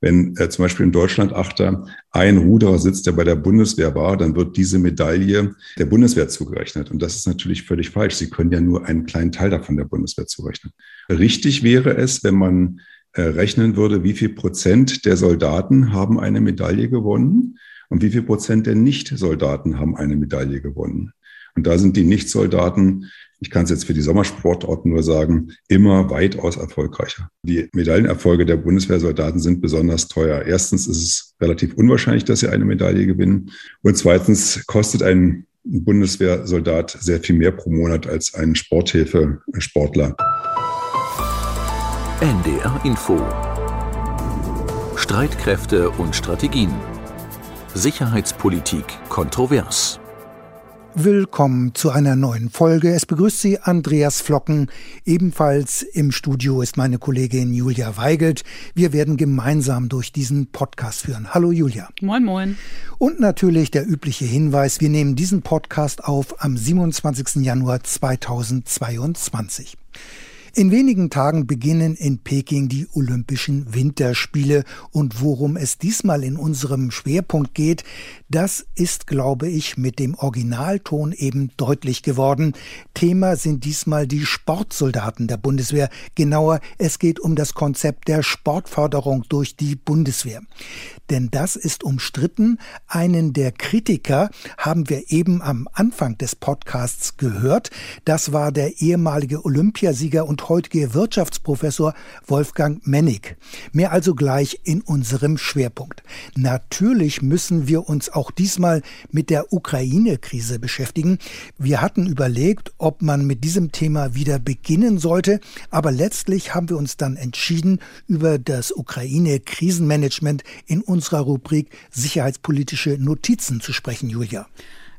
Wenn äh, zum Beispiel in Deutschland Achter ein Ruderer sitzt, der bei der Bundeswehr war, dann wird diese Medaille der Bundeswehr zugerechnet. Und das ist natürlich völlig falsch. Sie können ja nur einen kleinen Teil davon der Bundeswehr zurechnen. Richtig wäre es, wenn man äh, rechnen würde, wie viel Prozent der Soldaten haben eine Medaille gewonnen und wie viel Prozent der Nicht-Soldaten haben eine Medaille gewonnen. Und da sind die Nicht-Soldaten ich kann es jetzt für die Sommersportorten nur sagen, immer weitaus erfolgreicher. Die Medaillenerfolge der Bundeswehrsoldaten sind besonders teuer. Erstens ist es relativ unwahrscheinlich, dass sie eine Medaille gewinnen. Und zweitens kostet ein Bundeswehrsoldat sehr viel mehr pro Monat als ein Sporthilfe-Sportler. NDR Info Streitkräfte und Strategien Sicherheitspolitik kontrovers Willkommen zu einer neuen Folge. Es begrüßt Sie Andreas Flocken. Ebenfalls im Studio ist meine Kollegin Julia Weigelt. Wir werden gemeinsam durch diesen Podcast führen. Hallo Julia. Moin, moin. Und natürlich der übliche Hinweis, wir nehmen diesen Podcast auf am 27. Januar 2022. In wenigen Tagen beginnen in Peking die Olympischen Winterspiele und worum es diesmal in unserem Schwerpunkt geht, das ist, glaube ich, mit dem Originalton eben deutlich geworden. Thema sind diesmal die Sportsoldaten der Bundeswehr. Genauer, es geht um das Konzept der Sportförderung durch die Bundeswehr. Denn das ist umstritten. Einen der Kritiker haben wir eben am Anfang des Podcasts gehört. Das war der ehemalige Olympiasieger und heutige Wirtschaftsprofessor Wolfgang Mennig. Mehr also gleich in unserem Schwerpunkt. Natürlich müssen wir uns auch diesmal mit der Ukraine-Krise beschäftigen. Wir hatten überlegt, ob man mit diesem Thema wieder beginnen sollte, aber letztlich haben wir uns dann entschieden, über das Ukraine-Krisenmanagement in unserer Rubrik Sicherheitspolitische Notizen zu sprechen, Julia.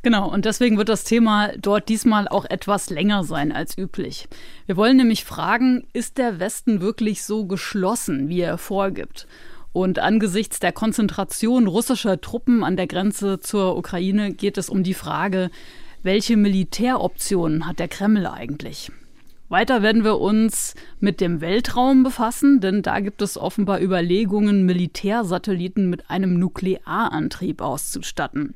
Genau, und deswegen wird das Thema dort diesmal auch etwas länger sein als üblich. Wir wollen nämlich fragen, ist der Westen wirklich so geschlossen, wie er vorgibt? Und angesichts der Konzentration russischer Truppen an der Grenze zur Ukraine geht es um die Frage, welche Militäroptionen hat der Kreml eigentlich? Weiter werden wir uns mit dem Weltraum befassen, denn da gibt es offenbar Überlegungen, Militärsatelliten mit einem Nuklearantrieb auszustatten.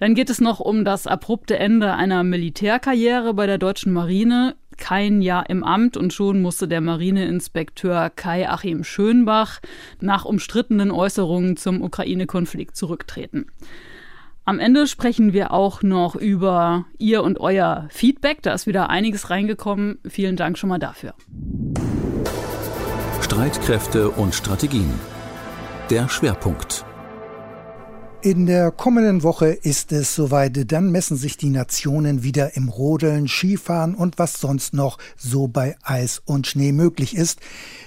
Dann geht es noch um das abrupte Ende einer Militärkarriere bei der deutschen Marine. Kein Jahr im Amt und schon musste der Marineinspekteur Kai Achim Schönbach nach umstrittenen Äußerungen zum Ukraine-Konflikt zurücktreten. Am Ende sprechen wir auch noch über Ihr und euer Feedback. Da ist wieder einiges reingekommen. Vielen Dank schon mal dafür. Streitkräfte und Strategien. Der Schwerpunkt. In der kommenden Woche ist es soweit, dann messen sich die Nationen wieder im Rodeln, Skifahren und was sonst noch so bei Eis und Schnee möglich ist.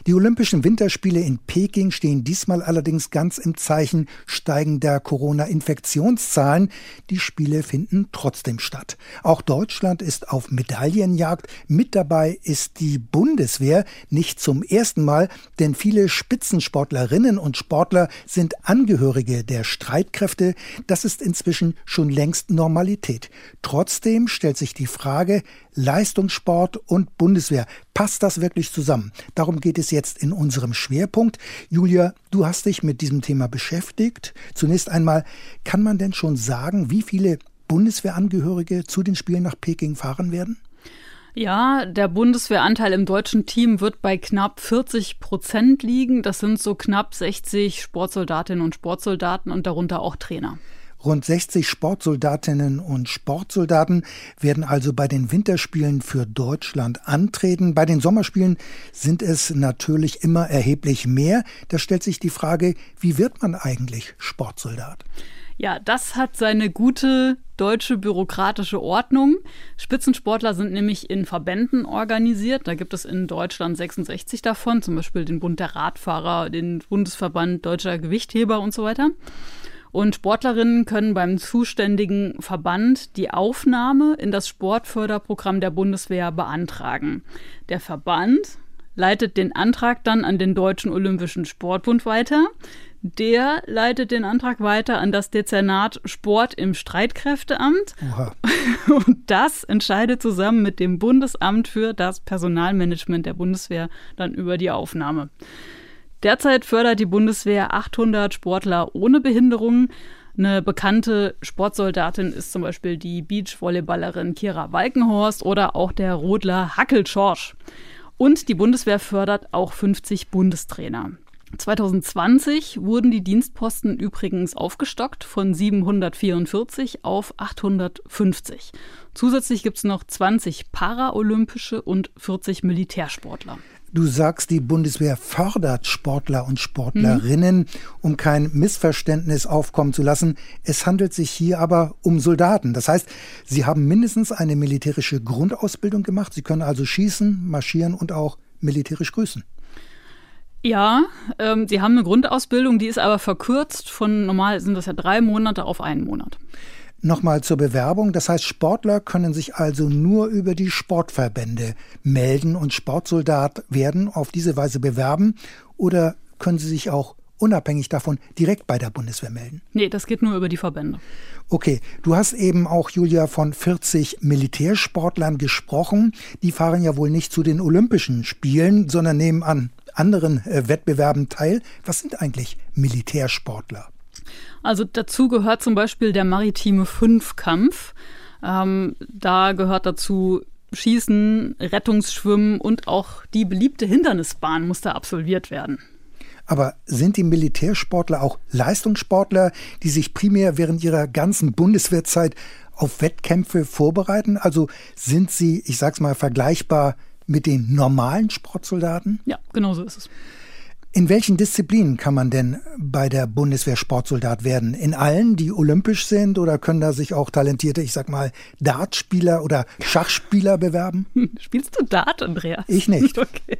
Die Olympischen Winterspiele in Peking stehen diesmal allerdings ganz im Zeichen steigender Corona-Infektionszahlen. Die Spiele finden trotzdem statt. Auch Deutschland ist auf Medaillenjagd. Mit dabei ist die Bundeswehr nicht zum ersten Mal, denn viele Spitzensportlerinnen und Sportler sind Angehörige der Streitkräfte Fachkräfte, das ist inzwischen schon längst Normalität. Trotzdem stellt sich die Frage, Leistungssport und Bundeswehr, passt das wirklich zusammen? Darum geht es jetzt in unserem Schwerpunkt. Julia, du hast dich mit diesem Thema beschäftigt. Zunächst einmal, kann man denn schon sagen, wie viele Bundeswehrangehörige zu den Spielen nach Peking fahren werden? Ja, der Bundeswehranteil im deutschen Team wird bei knapp 40 Prozent liegen. Das sind so knapp 60 Sportsoldatinnen und Sportsoldaten und darunter auch Trainer. Rund 60 Sportsoldatinnen und Sportsoldaten werden also bei den Winterspielen für Deutschland antreten. Bei den Sommerspielen sind es natürlich immer erheblich mehr. Da stellt sich die Frage, wie wird man eigentlich Sportsoldat? Ja, das hat seine gute deutsche bürokratische Ordnung. Spitzensportler sind nämlich in Verbänden organisiert. Da gibt es in Deutschland 66 davon, zum Beispiel den Bund der Radfahrer, den Bundesverband Deutscher Gewichtheber und so weiter. Und Sportlerinnen können beim zuständigen Verband die Aufnahme in das Sportförderprogramm der Bundeswehr beantragen. Der Verband leitet den Antrag dann an den Deutschen Olympischen Sportbund weiter. Der leitet den Antrag weiter an das Dezernat Sport im Streitkräfteamt. Oha. Und das entscheidet zusammen mit dem Bundesamt für das Personalmanagement der Bundeswehr dann über die Aufnahme. Derzeit fördert die Bundeswehr 800 Sportler ohne Behinderungen. Eine bekannte Sportsoldatin ist zum Beispiel die Beachvolleyballerin Kira Walkenhorst oder auch der Rodler Hackel Schorsch. Und die Bundeswehr fördert auch 50 Bundestrainer. 2020 wurden die Dienstposten übrigens aufgestockt von 744 auf 850. Zusätzlich gibt es noch 20 paraolympische und 40 Militärsportler. Du sagst, die Bundeswehr fördert Sportler und Sportlerinnen, mhm. um kein Missverständnis aufkommen zu lassen. Es handelt sich hier aber um Soldaten. Das heißt, sie haben mindestens eine militärische Grundausbildung gemacht. Sie können also schießen, marschieren und auch militärisch grüßen. Ja, ähm, sie haben eine Grundausbildung, die ist aber verkürzt. Von normal sind das ja drei Monate auf einen Monat. Nochmal zur Bewerbung. Das heißt, Sportler können sich also nur über die Sportverbände melden und Sportsoldat werden, auf diese Weise bewerben oder können sie sich auch unabhängig davon direkt bei der Bundeswehr melden? Nee, das geht nur über die Verbände. Okay, du hast eben auch, Julia, von 40 Militärsportlern gesprochen. Die fahren ja wohl nicht zu den Olympischen Spielen, sondern nehmen an anderen äh, Wettbewerben teil. Was sind eigentlich Militärsportler? Also dazu gehört zum Beispiel der maritime Fünfkampf. Ähm, da gehört dazu Schießen, Rettungsschwimmen und auch die beliebte Hindernisbahn muss da absolviert werden. Aber sind die Militärsportler auch Leistungssportler, die sich primär während ihrer ganzen Bundeswehrzeit auf Wettkämpfe vorbereiten? Also sind sie, ich sag's mal, vergleichbar mit den normalen Sportsoldaten? Ja, genau so ist es. In welchen Disziplinen kann man denn bei der Bundeswehr Sportsoldat werden? In allen, die olympisch sind oder können da sich auch talentierte, ich sag mal, Dartspieler oder Schachspieler bewerben? Spielst du Dart, Andreas? Ich nicht. Okay.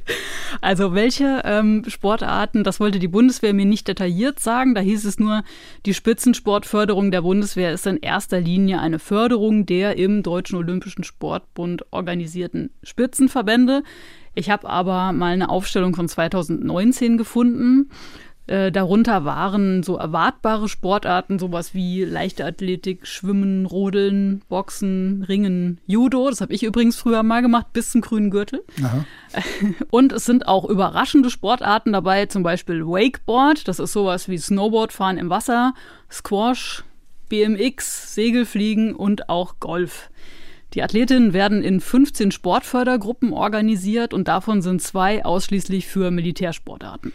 Also welche ähm, Sportarten, das wollte die Bundeswehr mir nicht detailliert sagen. Da hieß es nur, die Spitzensportförderung der Bundeswehr ist in erster Linie eine Förderung der im Deutschen Olympischen Sportbund organisierten Spitzenverbände. Ich habe aber mal eine Aufstellung von 2019 gefunden. Äh, darunter waren so erwartbare Sportarten, sowas wie Leichtathletik, Schwimmen, Rodeln, Boxen, Ringen, Judo. Das habe ich übrigens früher mal gemacht, bis zum grünen Gürtel. Aha. Und es sind auch überraschende Sportarten dabei, zum Beispiel Wakeboard. Das ist sowas wie Snowboardfahren im Wasser, Squash, BMX, Segelfliegen und auch Golf. Die Athletinnen werden in 15 Sportfördergruppen organisiert und davon sind zwei ausschließlich für Militärsportarten.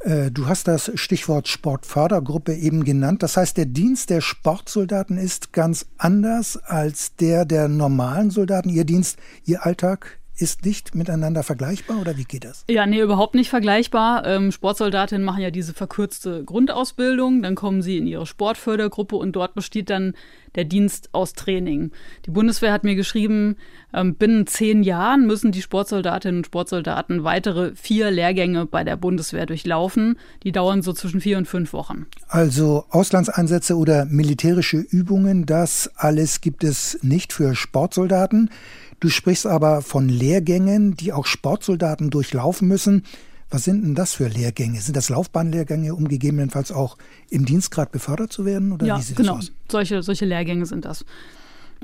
Äh, du hast das Stichwort Sportfördergruppe eben genannt. Das heißt, der Dienst der Sportsoldaten ist ganz anders als der der normalen Soldaten. Ihr Dienst, Ihr Alltag ist nicht miteinander vergleichbar oder wie geht das? Ja, nee, überhaupt nicht vergleichbar. Ähm, Sportsoldatinnen machen ja diese verkürzte Grundausbildung, dann kommen sie in ihre Sportfördergruppe und dort besteht dann der Dienst aus Training. Die Bundeswehr hat mir geschrieben, ähm, binnen zehn Jahren müssen die Sportsoldatinnen und Sportsoldaten weitere vier Lehrgänge bei der Bundeswehr durchlaufen. Die dauern so zwischen vier und fünf Wochen. Also Auslandseinsätze oder militärische Übungen, das alles gibt es nicht für Sportsoldaten. Du sprichst aber von Lehrgängen, die auch Sportsoldaten durchlaufen müssen. Was sind denn das für Lehrgänge? Sind das Laufbahnlehrgänge, um gegebenenfalls auch im Dienstgrad befördert zu werden? Oder ja, wie sieht genau. Das aus? Solche, solche Lehrgänge sind das.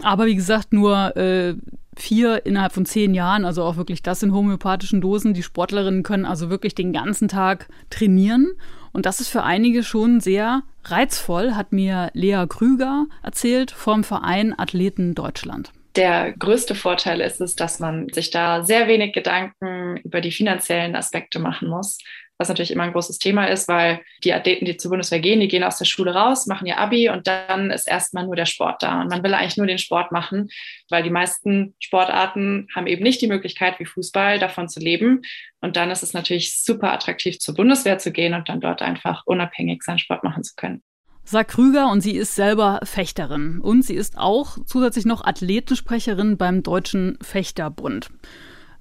Aber wie gesagt, nur äh, vier innerhalb von zehn Jahren, also auch wirklich das in homöopathischen Dosen. Die Sportlerinnen können also wirklich den ganzen Tag trainieren. Und das ist für einige schon sehr reizvoll, hat mir Lea Krüger erzählt vom Verein Athleten Deutschland der größte Vorteil ist es, dass man sich da sehr wenig Gedanken über die finanziellen Aspekte machen muss, was natürlich immer ein großes Thema ist, weil die Athleten, die zur Bundeswehr gehen, die gehen aus der Schule raus, machen ihr Abi und dann ist erstmal nur der Sport da. Und man will eigentlich nur den Sport machen, weil die meisten Sportarten haben eben nicht die Möglichkeit, wie Fußball, davon zu leben. Und dann ist es natürlich super attraktiv, zur Bundeswehr zu gehen und dann dort einfach unabhängig seinen Sport machen zu können sagt Krüger und sie ist selber Fechterin. Und sie ist auch zusätzlich noch Athletensprecherin beim Deutschen Fechterbund.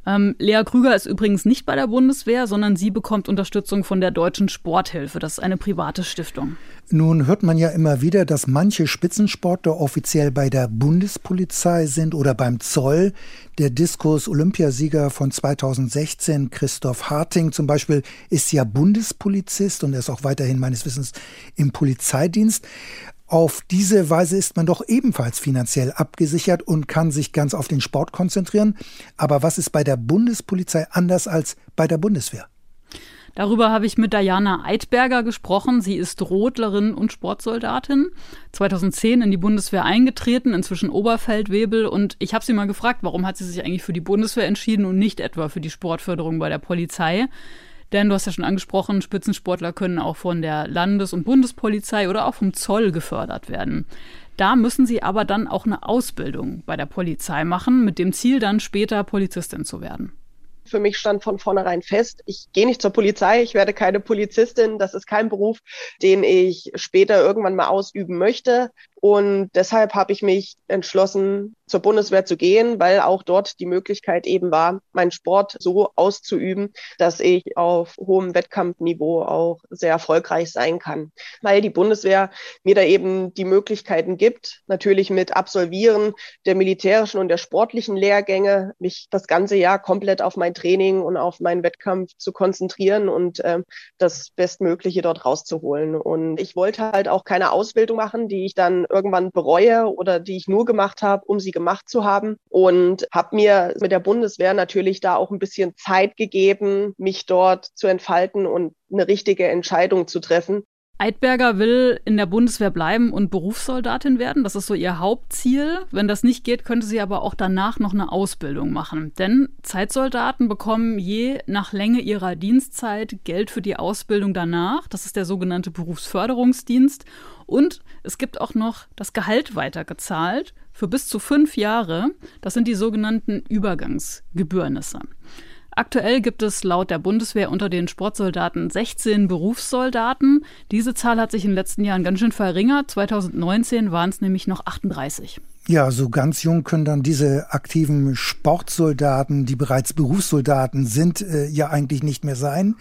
Ähm, Lea Krüger ist übrigens nicht bei der Bundeswehr, sondern sie bekommt Unterstützung von der Deutschen Sporthilfe. Das ist eine private Stiftung. Nun hört man ja immer wieder, dass manche Spitzensportler offiziell bei der Bundespolizei sind oder beim Zoll. Der Diskus-Olympiasieger von 2016, Christoph Harting zum Beispiel, ist ja Bundespolizist und er ist auch weiterhin meines Wissens im Polizeidienst. Auf diese Weise ist man doch ebenfalls finanziell abgesichert und kann sich ganz auf den Sport konzentrieren. Aber was ist bei der Bundespolizei anders als bei der Bundeswehr? Darüber habe ich mit Diana Eidberger gesprochen. Sie ist Rodlerin und Sportsoldatin. 2010 in die Bundeswehr eingetreten, inzwischen Oberfeldwebel. Und ich habe sie mal gefragt, warum hat sie sich eigentlich für die Bundeswehr entschieden und nicht etwa für die Sportförderung bei der Polizei? Denn du hast ja schon angesprochen, Spitzensportler können auch von der Landes- und Bundespolizei oder auch vom Zoll gefördert werden. Da müssen sie aber dann auch eine Ausbildung bei der Polizei machen, mit dem Ziel dann später Polizistin zu werden. Für mich stand von vornherein fest, ich gehe nicht zur Polizei, ich werde keine Polizistin, das ist kein Beruf, den ich später irgendwann mal ausüben möchte. Und deshalb habe ich mich entschlossen, zur Bundeswehr zu gehen, weil auch dort die Möglichkeit eben war, meinen Sport so auszuüben, dass ich auf hohem Wettkampfniveau auch sehr erfolgreich sein kann. Weil die Bundeswehr mir da eben die Möglichkeiten gibt, natürlich mit Absolvieren der militärischen und der sportlichen Lehrgänge, mich das ganze Jahr komplett auf mein Training und auf meinen Wettkampf zu konzentrieren und äh, das Bestmögliche dort rauszuholen. Und ich wollte halt auch keine Ausbildung machen, die ich dann irgendwann bereue oder die ich nur gemacht habe, um sie gemacht zu haben. Und habe mir mit der Bundeswehr natürlich da auch ein bisschen Zeit gegeben, mich dort zu entfalten und eine richtige Entscheidung zu treffen. Eidberger will in der Bundeswehr bleiben und Berufssoldatin werden. Das ist so ihr Hauptziel. Wenn das nicht geht, könnte sie aber auch danach noch eine Ausbildung machen. Denn Zeitsoldaten bekommen je nach Länge ihrer Dienstzeit Geld für die Ausbildung danach. Das ist der sogenannte Berufsförderungsdienst. Und es gibt auch noch das Gehalt weitergezahlt für bis zu fünf Jahre. Das sind die sogenannten Übergangsgebührnisse. Aktuell gibt es laut der Bundeswehr unter den Sportsoldaten 16 Berufssoldaten. Diese Zahl hat sich in den letzten Jahren ganz schön verringert. 2019 waren es nämlich noch 38. Ja, so ganz jung können dann diese aktiven Sportsoldaten, die bereits Berufssoldaten sind, äh, ja eigentlich nicht mehr sein.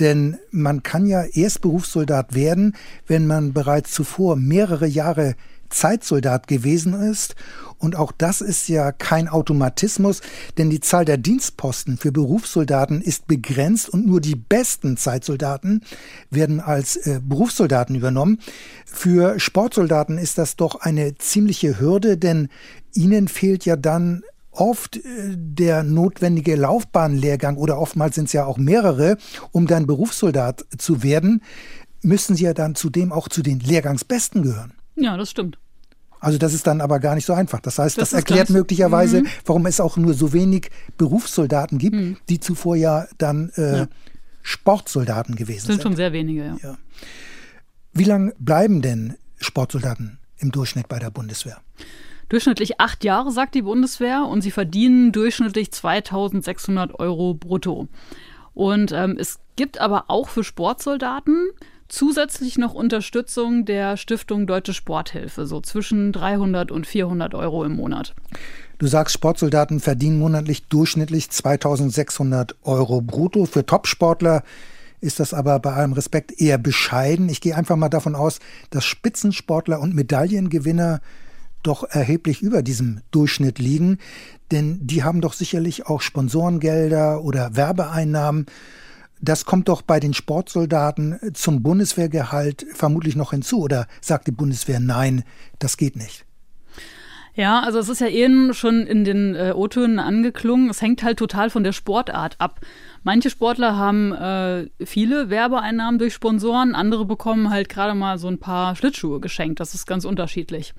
Denn man kann ja erst Berufssoldat werden, wenn man bereits zuvor mehrere Jahre Zeitsoldat gewesen ist. Und auch das ist ja kein Automatismus, denn die Zahl der Dienstposten für Berufssoldaten ist begrenzt und nur die besten Zeitsoldaten werden als äh, Berufssoldaten übernommen. Für Sportsoldaten ist das doch eine ziemliche Hürde, denn ihnen fehlt ja dann oft äh, der notwendige Laufbahnlehrgang oder oftmals sind es ja auch mehrere, um dann Berufssoldat zu werden, müssen sie ja dann zudem auch zu den Lehrgangsbesten gehören. Ja, das stimmt. Also das ist dann aber gar nicht so einfach. Das heißt, das, das erklärt möglicherweise, mhm. warum es auch nur so wenig Berufssoldaten gibt, mhm. die zuvor ja dann äh, ja. Sportsoldaten gewesen sind. Sind schon sehr wenige, ja. ja. Wie lange bleiben denn Sportsoldaten im Durchschnitt bei der Bundeswehr? Durchschnittlich acht Jahre, sagt die Bundeswehr, und sie verdienen durchschnittlich 2600 Euro brutto. Und ähm, es gibt aber auch für Sportsoldaten zusätzlich noch Unterstützung der Stiftung Deutsche Sporthilfe, so zwischen 300 und 400 Euro im Monat. Du sagst, Sportsoldaten verdienen monatlich durchschnittlich 2600 Euro brutto. Für Topsportler ist das aber bei allem Respekt eher bescheiden. Ich gehe einfach mal davon aus, dass Spitzensportler und Medaillengewinner doch erheblich über diesem Durchschnitt liegen, denn die haben doch sicherlich auch Sponsorengelder oder Werbeeinnahmen. Das kommt doch bei den Sportsoldaten zum Bundeswehrgehalt vermutlich noch hinzu. Oder sagt die Bundeswehr, nein, das geht nicht? Ja, also es ist ja eben schon in den äh, O-Tönen angeklungen. Es hängt halt total von der Sportart ab. Manche Sportler haben äh, viele Werbeeinnahmen durch Sponsoren, andere bekommen halt gerade mal so ein paar Schlittschuhe geschenkt. Das ist ganz unterschiedlich.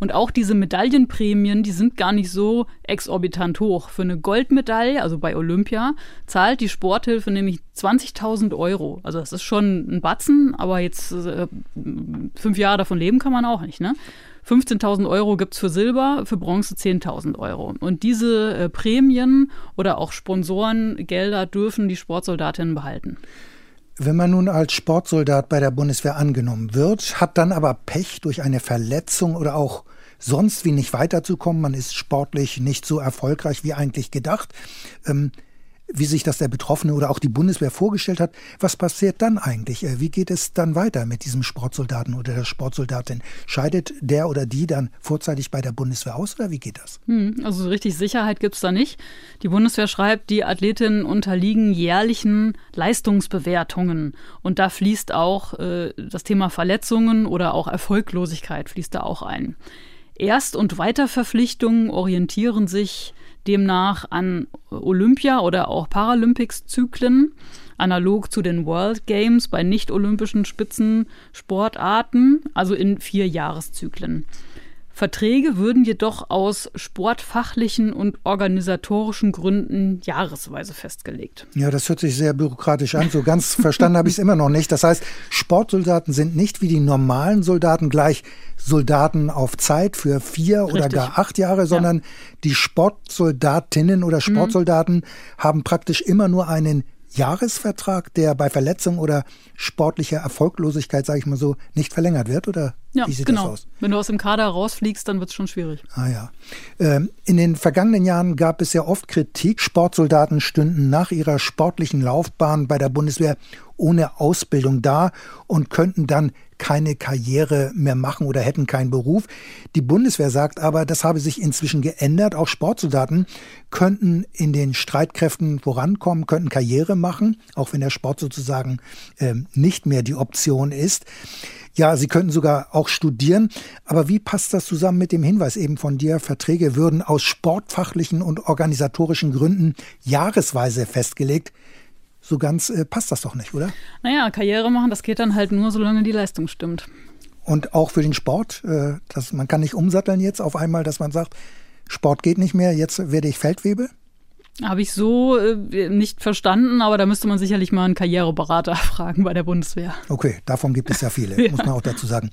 Und auch diese Medaillenprämien, die sind gar nicht so exorbitant hoch. Für eine Goldmedaille, also bei Olympia, zahlt die Sporthilfe nämlich 20.000 Euro. Also das ist schon ein Batzen, aber jetzt äh, fünf Jahre davon leben kann man auch nicht, ne? 15.000 Euro gibt es für Silber, für Bronze 10.000 Euro. Und diese äh, Prämien oder auch Sponsorengelder dürfen die Sportsoldatinnen behalten. Wenn man nun als Sportsoldat bei der Bundeswehr angenommen wird, hat dann aber Pech durch eine Verletzung oder auch sonst wie nicht weiterzukommen, man ist sportlich nicht so erfolgreich wie eigentlich gedacht, ähm, wie sich das der Betroffene oder auch die Bundeswehr vorgestellt hat. Was passiert dann eigentlich? Äh, wie geht es dann weiter mit diesem Sportsoldaten oder der Sportsoldatin? Scheidet der oder die dann vorzeitig bei der Bundeswehr aus oder wie geht das? Hm, also richtig Sicherheit gibt es da nicht. Die Bundeswehr schreibt, die Athletinnen unterliegen jährlichen Leistungsbewertungen. Und da fließt auch äh, das Thema Verletzungen oder auch Erfolglosigkeit fließt da auch ein. Erst- und Weiterverpflichtungen orientieren sich demnach an Olympia- oder auch Paralympics-Zyklen, analog zu den World Games bei nicht-olympischen Spitzensportarten, also in vier Jahreszyklen. Verträge würden jedoch aus sportfachlichen und organisatorischen Gründen jahresweise festgelegt. Ja, das hört sich sehr bürokratisch an. So ganz verstanden habe ich es immer noch nicht. Das heißt, Sportsoldaten sind nicht wie die normalen Soldaten gleich Soldaten auf Zeit für vier Richtig. oder gar acht Jahre, sondern ja. die Sportsoldatinnen oder mhm. Sportsoldaten mhm. haben praktisch immer nur einen Jahresvertrag, der bei Verletzung oder sportlicher Erfolglosigkeit, sage ich mal so, nicht verlängert wird? Oder ja, wie sieht genau. das aus? Wenn du aus dem Kader rausfliegst, dann wird es schon schwierig. Ah ja. Ähm, in den vergangenen Jahren gab es ja oft Kritik. Sportsoldaten stünden nach ihrer sportlichen Laufbahn bei der Bundeswehr ohne Ausbildung da und könnten dann keine Karriere mehr machen oder hätten keinen Beruf. Die Bundeswehr sagt aber, das habe sich inzwischen geändert. Auch Sportsoldaten könnten in den Streitkräften vorankommen, könnten Karriere machen, auch wenn der Sport sozusagen äh, nicht mehr die Option ist. Ja, sie könnten sogar auch studieren. Aber wie passt das zusammen mit dem Hinweis eben von dir? Verträge würden aus sportfachlichen und organisatorischen Gründen jahresweise festgelegt so ganz äh, passt das doch nicht, oder? Naja, Karriere machen, das geht dann halt nur, solange die Leistung stimmt. Und auch für den Sport, äh, dass man kann nicht umsatteln jetzt auf einmal, dass man sagt, Sport geht nicht mehr, jetzt werde ich Feldwebel? Habe ich so äh, nicht verstanden, aber da müsste man sicherlich mal einen Karriereberater fragen bei der Bundeswehr. Okay, davon gibt es ja viele, ja. muss man auch dazu sagen.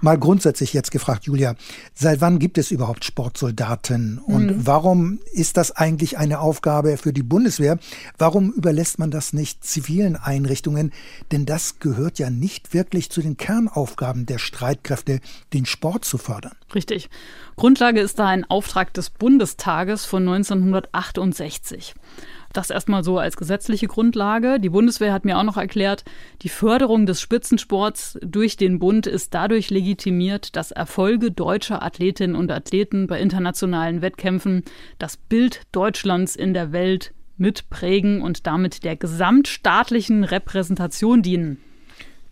Mal grundsätzlich jetzt gefragt, Julia, seit wann gibt es überhaupt Sportsoldaten und mhm. warum ist das eigentlich eine Aufgabe für die Bundeswehr? Warum überlässt man das nicht zivilen Einrichtungen? Denn das gehört ja nicht wirklich zu den Kernaufgaben der Streitkräfte, den Sport zu fördern. Richtig. Grundlage ist da ein Auftrag des Bundestages von 1968. Das erstmal so als gesetzliche Grundlage. Die Bundeswehr hat mir auch noch erklärt, die Förderung des Spitzensports durch den Bund ist dadurch legitimiert, dass Erfolge deutscher Athletinnen und Athleten bei internationalen Wettkämpfen das Bild Deutschlands in der Welt mitprägen und damit der gesamtstaatlichen Repräsentation dienen.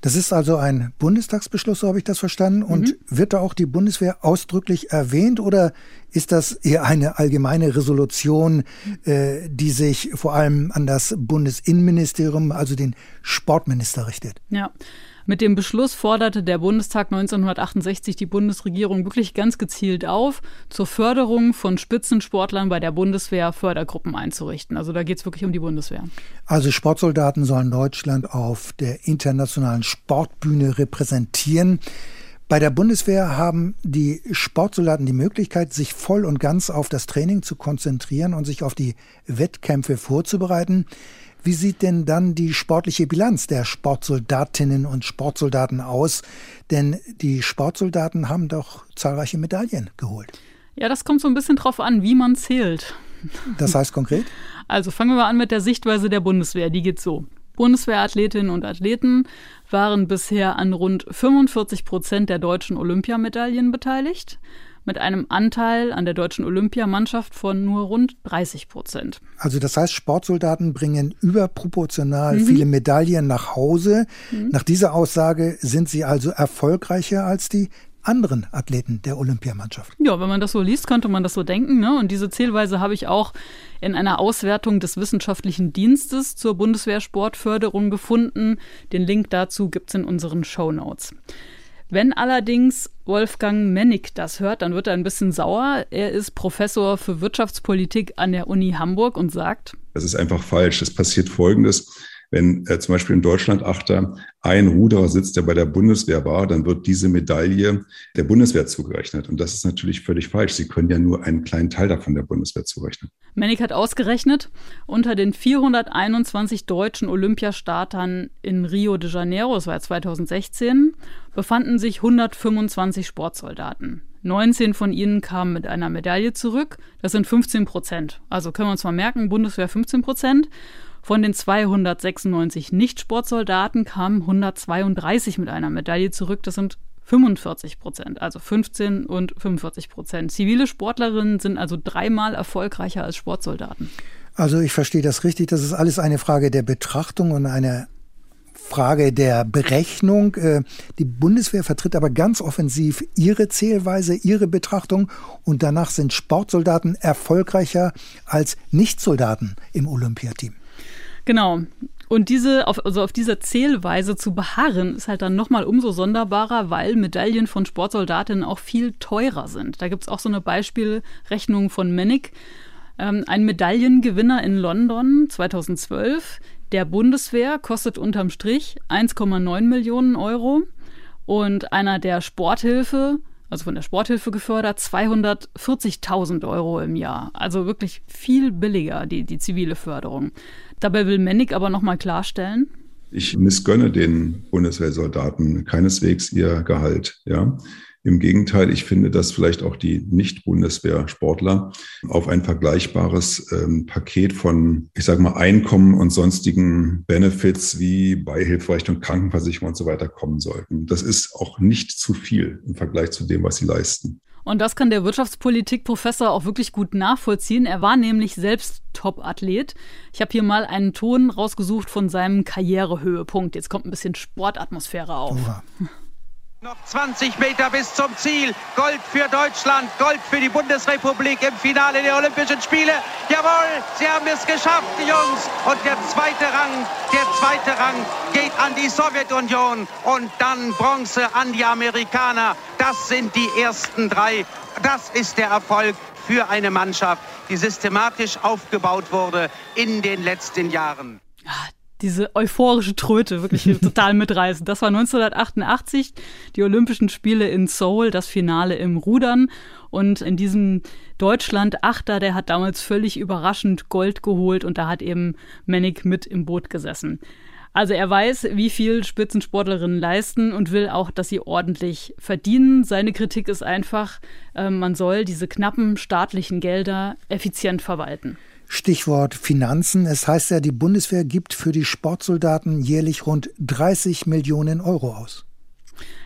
Das ist also ein Bundestagsbeschluss, so habe ich das verstanden. Und mhm. wird da auch die Bundeswehr ausdrücklich erwähnt oder ist das eher eine allgemeine Resolution, äh, die sich vor allem an das Bundesinnenministerium, also den Sportminister richtet? Ja. Mit dem Beschluss forderte der Bundestag 1968 die Bundesregierung wirklich ganz gezielt auf, zur Förderung von Spitzensportlern bei der Bundeswehr Fördergruppen einzurichten. Also da geht es wirklich um die Bundeswehr. Also Sportsoldaten sollen Deutschland auf der internationalen Sportbühne repräsentieren. Bei der Bundeswehr haben die Sportsoldaten die Möglichkeit, sich voll und ganz auf das Training zu konzentrieren und sich auf die Wettkämpfe vorzubereiten. Wie sieht denn dann die sportliche Bilanz der Sportsoldatinnen und Sportsoldaten aus? Denn die Sportsoldaten haben doch zahlreiche Medaillen geholt. Ja, das kommt so ein bisschen drauf an, wie man zählt. Das heißt konkret? Also fangen wir mal an mit der Sichtweise der Bundeswehr. Die geht so. Bundeswehrathletinnen und Athleten waren bisher an rund 45 Prozent der deutschen Olympiamedaillen beteiligt mit einem Anteil an der deutschen Olympiamannschaft von nur rund 30 Prozent. Also das heißt, Sportsoldaten bringen überproportional mhm. viele Medaillen nach Hause. Mhm. Nach dieser Aussage sind sie also erfolgreicher als die anderen Athleten der Olympiamannschaft. Ja, wenn man das so liest, könnte man das so denken. Ne? Und diese Zählweise habe ich auch in einer Auswertung des Wissenschaftlichen Dienstes zur Bundeswehrsportförderung gefunden. Den Link dazu gibt es in unseren Show Notes. Wenn allerdings Wolfgang Mennig das hört, dann wird er ein bisschen sauer. Er ist Professor für Wirtschaftspolitik an der Uni Hamburg und sagt, das ist einfach falsch. Es passiert Folgendes. Wenn äh, zum Beispiel im Deutschlandachter ein Ruderer sitzt, der bei der Bundeswehr war, dann wird diese Medaille der Bundeswehr zugerechnet. Und das ist natürlich völlig falsch. Sie können ja nur einen kleinen Teil davon der Bundeswehr zurechnen. Mennig hat ausgerechnet, unter den 421 deutschen Olympiastartern in Rio de Janeiro, das war 2016, befanden sich 125 Sportsoldaten. 19 von ihnen kamen mit einer Medaille zurück. Das sind 15 Prozent. Also können wir uns mal merken, Bundeswehr 15 Prozent. Von den 296 Nicht-Sportsoldaten kamen 132 mit einer Medaille zurück. Das sind 45 Prozent, also 15 und 45 Prozent. Zivile Sportlerinnen sind also dreimal erfolgreicher als Sportsoldaten. Also ich verstehe das richtig. Das ist alles eine Frage der Betrachtung und eine Frage der Berechnung. Äh, die Bundeswehr vertritt aber ganz offensiv ihre Zählweise, ihre Betrachtung und danach sind Sportsoldaten erfolgreicher als Nichtsoldaten im Olympiateam. Genau. Und diese, auf, also auf dieser Zählweise zu beharren, ist halt dann nochmal umso sonderbarer, weil Medaillen von Sportsoldatinnen auch viel teurer sind. Da gibt es auch so eine Beispielrechnung von Mennig. Ähm, ein Medaillengewinner in London 2012 der Bundeswehr kostet unterm Strich 1,9 Millionen Euro und einer der Sporthilfe, also von der Sporthilfe gefördert, 240.000 Euro im Jahr. Also wirklich viel billiger, die, die zivile Förderung. Dabei will Mennig aber nochmal klarstellen, ich missgönne den Bundeswehrsoldaten keineswegs ihr Gehalt. Ja. Im Gegenteil, ich finde, dass vielleicht auch die Nicht-Bundeswehr-Sportler auf ein vergleichbares ähm, Paket von, ich sage mal, Einkommen und sonstigen Benefits wie Beihilferecht Krankenversicherung und so weiter kommen sollten. Das ist auch nicht zu viel im Vergleich zu dem, was sie leisten. Und das kann der Wirtschaftspolitik-Professor auch wirklich gut nachvollziehen. Er war nämlich selbst Top-Athlet. Ich habe hier mal einen Ton rausgesucht von seinem Karrierehöhepunkt. Jetzt kommt ein bisschen Sportatmosphäre auf. Oha. Noch 20 Meter bis zum Ziel. Gold für Deutschland, Gold für die Bundesrepublik im Finale der Olympischen Spiele. Jawohl, sie haben es geschafft, die Jungs. Und der zweite Rang, der zweite Rang geht an die Sowjetunion und dann Bronze an die Amerikaner. Das sind die ersten drei. Das ist der Erfolg für eine Mannschaft, die systematisch aufgebaut wurde in den letzten Jahren diese euphorische Tröte wirklich total mitreißen. Das war 1988, die Olympischen Spiele in Seoul, das Finale im Rudern. Und in diesem Deutschland-Achter, der hat damals völlig überraschend Gold geholt und da hat eben Mennig mit im Boot gesessen. Also er weiß, wie viel Spitzensportlerinnen leisten und will auch, dass sie ordentlich verdienen. Seine Kritik ist einfach, äh, man soll diese knappen staatlichen Gelder effizient verwalten. Stichwort Finanzen. Es heißt ja, die Bundeswehr gibt für die Sportsoldaten jährlich rund 30 Millionen Euro aus.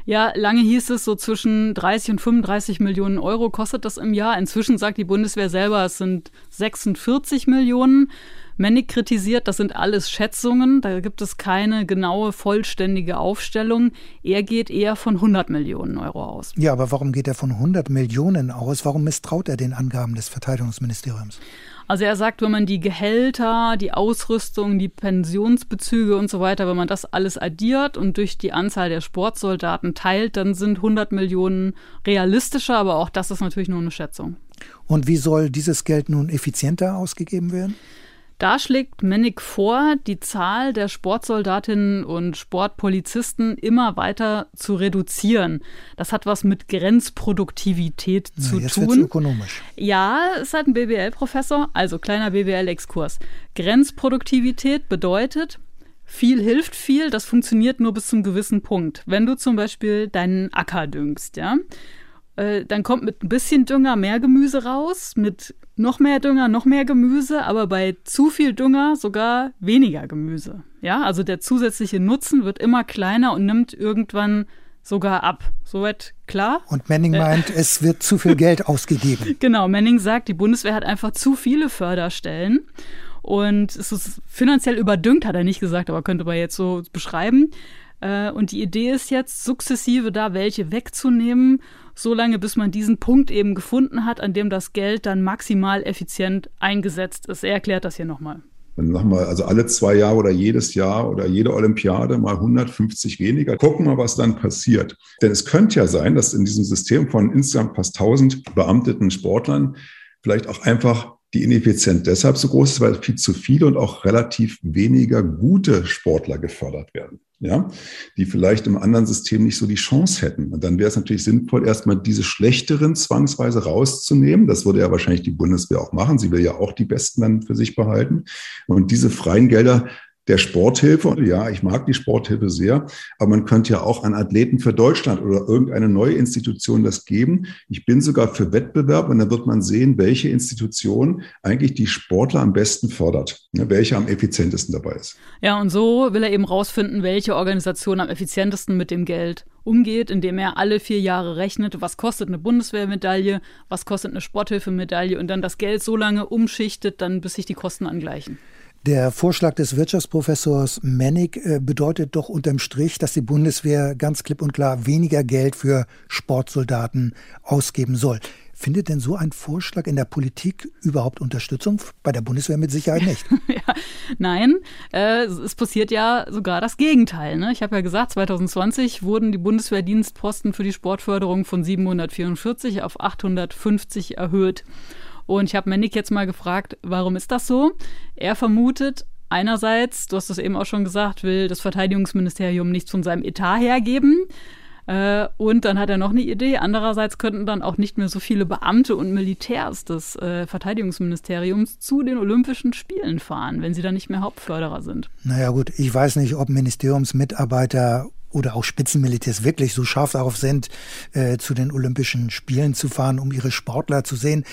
Ja, lange hieß es so zwischen 30 und 35 Millionen Euro kostet das im Jahr. Inzwischen sagt die Bundeswehr selber, es sind 46 Millionen. Mennig kritisiert, das sind alles Schätzungen, da gibt es keine genaue, vollständige Aufstellung. Er geht eher von 100 Millionen Euro aus. Ja, aber warum geht er von 100 Millionen aus? Warum misstraut er den Angaben des Verteidigungsministeriums? Also er sagt, wenn man die Gehälter, die Ausrüstung, die Pensionsbezüge und so weiter, wenn man das alles addiert und durch die Anzahl der Sportsoldaten teilt, dann sind 100 Millionen realistischer, aber auch das ist natürlich nur eine Schätzung. Und wie soll dieses Geld nun effizienter ausgegeben werden? Da schlägt Mennig vor, die Zahl der Sportsoldatinnen und Sportpolizisten immer weiter zu reduzieren. Das hat was mit Grenzproduktivität Na, zu jetzt tun. ökonomisch. Ja, ist halt ein BWL-Professor, also kleiner BWL-Exkurs. Grenzproduktivität bedeutet, viel hilft viel, das funktioniert nur bis zum gewissen Punkt. Wenn du zum Beispiel deinen Acker düngst, ja, äh, dann kommt mit ein bisschen Dünger mehr Gemüse raus, mit noch mehr Dünger, noch mehr Gemüse, aber bei zu viel Dünger sogar weniger Gemüse. Ja, also der zusätzliche Nutzen wird immer kleiner und nimmt irgendwann sogar ab. Soweit klar? Und Manning äh. meint, es wird zu viel Geld ausgegeben. Genau, Manning sagt, die Bundeswehr hat einfach zu viele Förderstellen. Und es ist finanziell überdüngt, hat er nicht gesagt, aber könnte man jetzt so beschreiben. Äh, und die Idee ist jetzt, sukzessive da welche wegzunehmen so lange, bis man diesen Punkt eben gefunden hat, an dem das Geld dann maximal effizient eingesetzt ist. Er erklärt das hier nochmal. Nochmal, also alle zwei Jahre oder jedes Jahr oder jede Olympiade mal 150 weniger. Gucken wir, was dann passiert. Denn es könnte ja sein, dass in diesem System von insgesamt fast 1000 beamteten Sportlern vielleicht auch einfach die Ineffizienz deshalb so groß ist, weil viel zu viele und auch relativ weniger gute Sportler gefördert werden ja, die vielleicht im anderen System nicht so die Chance hätten. Und dann wäre es natürlich sinnvoll, erstmal diese schlechteren zwangsweise rauszunehmen. Das würde ja wahrscheinlich die Bundeswehr auch machen. Sie will ja auch die Besten dann für sich behalten. Und diese freien Gelder der Sporthilfe. Ja, ich mag die Sporthilfe sehr, aber man könnte ja auch an Athleten für Deutschland oder irgendeine neue Institution das geben. Ich bin sogar für Wettbewerb und dann wird man sehen, welche Institution eigentlich die Sportler am besten fördert, ne, welche am effizientesten dabei ist. Ja, und so will er eben rausfinden, welche Organisation am effizientesten mit dem Geld umgeht, indem er alle vier Jahre rechnet, was kostet eine Bundeswehrmedaille, was kostet eine Sporthilfemedaille und dann das Geld so lange umschichtet, dann bis sich die Kosten angleichen. Der Vorschlag des Wirtschaftsprofessors Mennig äh, bedeutet doch unterm Strich, dass die Bundeswehr ganz klipp und klar weniger Geld für Sportsoldaten ausgeben soll. Findet denn so ein Vorschlag in der Politik überhaupt Unterstützung? Bei der Bundeswehr mit Sicherheit nicht. ja, nein, äh, es passiert ja sogar das Gegenteil. Ne? Ich habe ja gesagt, 2020 wurden die Bundeswehrdienstposten für die Sportförderung von 744 auf 850 erhöht. Und ich habe Mennig jetzt mal gefragt, warum ist das so? Er vermutet, einerseits, du hast es eben auch schon gesagt, will das Verteidigungsministerium nichts von seinem Etat hergeben. Äh, und dann hat er noch eine Idee. Andererseits könnten dann auch nicht mehr so viele Beamte und Militärs des äh, Verteidigungsministeriums zu den Olympischen Spielen fahren, wenn sie dann nicht mehr Hauptförderer sind. Naja gut, ich weiß nicht, ob Ministeriumsmitarbeiter oder auch Spitzenmilitärs wirklich so scharf darauf sind, äh, zu den Olympischen Spielen zu fahren, um ihre Sportler zu sehen.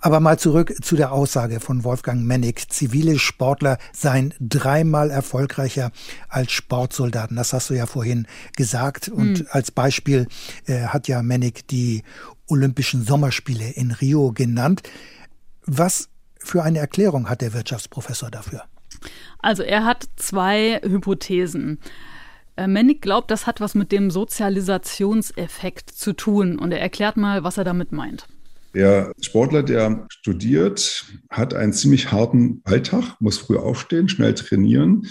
Aber mal zurück zu der Aussage von Wolfgang Mennig. Zivile Sportler seien dreimal erfolgreicher als Sportsoldaten. Das hast du ja vorhin gesagt. Und mhm. als Beispiel äh, hat ja Mennig die Olympischen Sommerspiele in Rio genannt. Was für eine Erklärung hat der Wirtschaftsprofessor dafür? Also er hat zwei Hypothesen. Äh, glaubt, das hat was mit dem Sozialisationseffekt zu tun. Und er erklärt mal, was er damit meint. Der Sportler, der studiert, hat einen ziemlich harten Alltag, muss früh aufstehen, schnell trainieren,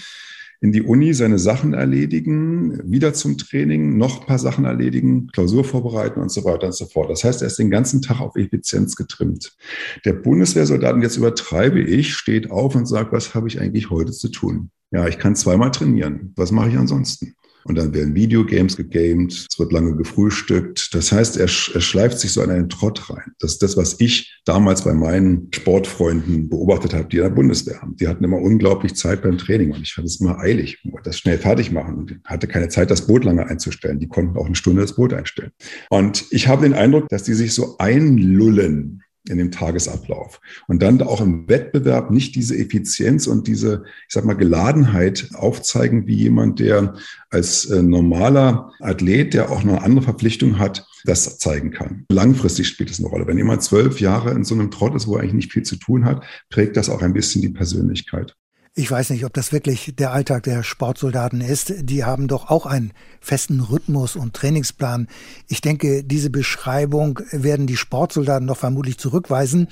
in die Uni seine Sachen erledigen, wieder zum Training, noch ein paar Sachen erledigen, Klausur vorbereiten und so weiter und so fort. Das heißt, er ist den ganzen Tag auf Effizienz getrimmt. Der Bundeswehrsoldat, und jetzt übertreibe ich, steht auf und sagt, was habe ich eigentlich heute zu tun? Ja, ich kann zweimal trainieren. Was mache ich ansonsten? Und dann werden Videogames gegamed, es wird lange gefrühstückt. Das heißt, er, er schleift sich so an einen Trott rein. Das ist das, was ich damals bei meinen Sportfreunden beobachtet habe, die in der Bundeswehr haben. Die hatten immer unglaublich Zeit beim Training und ich fand es immer eilig, das schnell fertig machen und hatte keine Zeit, das Boot lange einzustellen. Die konnten auch eine Stunde das Boot einstellen. Und ich habe den Eindruck, dass die sich so einlullen in dem Tagesablauf. Und dann auch im Wettbewerb nicht diese Effizienz und diese, ich sag mal, Geladenheit aufzeigen, wie jemand, der als äh, normaler Athlet, der auch eine andere Verpflichtung hat, das zeigen kann. Langfristig spielt es eine Rolle. Wenn jemand zwölf Jahre in so einem Trott ist, wo er eigentlich nicht viel zu tun hat, prägt das auch ein bisschen die Persönlichkeit. Ich weiß nicht, ob das wirklich der Alltag der Sportsoldaten ist. Die haben doch auch einen festen Rhythmus und Trainingsplan. Ich denke, diese Beschreibung werden die Sportsoldaten doch vermutlich zurückweisen.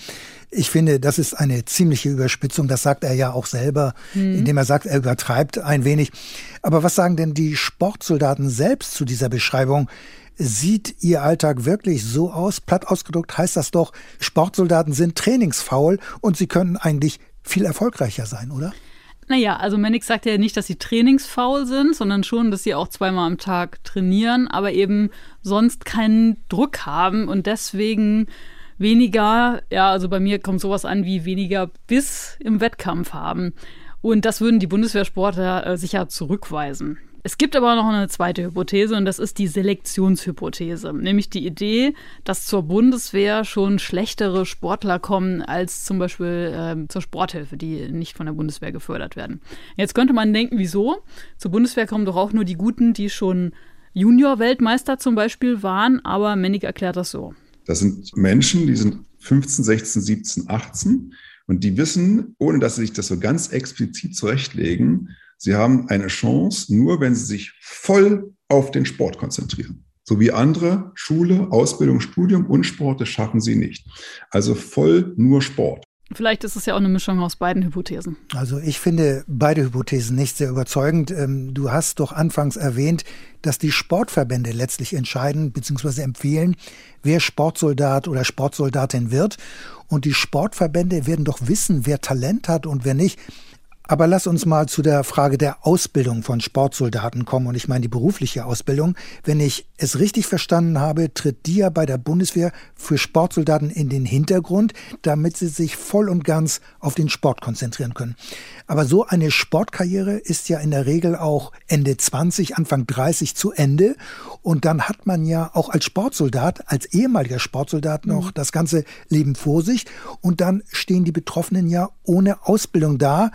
Ich finde, das ist eine ziemliche Überspitzung. Das sagt er ja auch selber, mhm. indem er sagt, er übertreibt ein wenig. Aber was sagen denn die Sportsoldaten selbst zu dieser Beschreibung? Sieht Ihr Alltag wirklich so aus? Platt ausgedrückt heißt das doch, Sportsoldaten sind trainingsfaul und sie können eigentlich viel erfolgreicher sein, oder? Naja, also Mannix sagt ja nicht, dass sie trainingsfaul sind, sondern schon, dass sie auch zweimal am Tag trainieren, aber eben sonst keinen Druck haben und deswegen weniger, ja, also bei mir kommt sowas an wie weniger Biss im Wettkampf haben. Und das würden die Bundeswehrsportler äh, sicher zurückweisen. Es gibt aber noch eine zweite Hypothese und das ist die Selektionshypothese, nämlich die Idee, dass zur Bundeswehr schon schlechtere Sportler kommen als zum Beispiel äh, zur Sporthilfe, die nicht von der Bundeswehr gefördert werden. Jetzt könnte man denken, wieso? Zur Bundeswehr kommen doch auch nur die Guten, die schon Junior-Weltmeister zum Beispiel waren, aber Mennig erklärt das so. Das sind Menschen, die sind 15, 16, 17, 18 und die wissen, ohne dass sie sich das so ganz explizit zurechtlegen, Sie haben eine Chance, nur wenn Sie sich voll auf den Sport konzentrieren. So wie andere, Schule, Ausbildung, Studium und Sport, das schaffen sie nicht. Also voll nur Sport. Vielleicht ist es ja auch eine Mischung aus beiden Hypothesen. Also ich finde beide Hypothesen nicht sehr überzeugend. Ähm, du hast doch anfangs erwähnt, dass die Sportverbände letztlich entscheiden bzw. empfehlen, wer Sportsoldat oder Sportsoldatin wird. Und die Sportverbände werden doch wissen, wer Talent hat und wer nicht. Aber lass uns mal zu der Frage der Ausbildung von Sportsoldaten kommen. Und ich meine die berufliche Ausbildung. Wenn ich es richtig verstanden habe, tritt die ja bei der Bundeswehr für Sportsoldaten in den Hintergrund, damit sie sich voll und ganz auf den Sport konzentrieren können. Aber so eine Sportkarriere ist ja in der Regel auch Ende 20, Anfang 30 zu Ende. Und dann hat man ja auch als Sportsoldat, als ehemaliger Sportsoldat noch mhm. das ganze Leben vor sich. Und dann stehen die Betroffenen ja ohne Ausbildung da.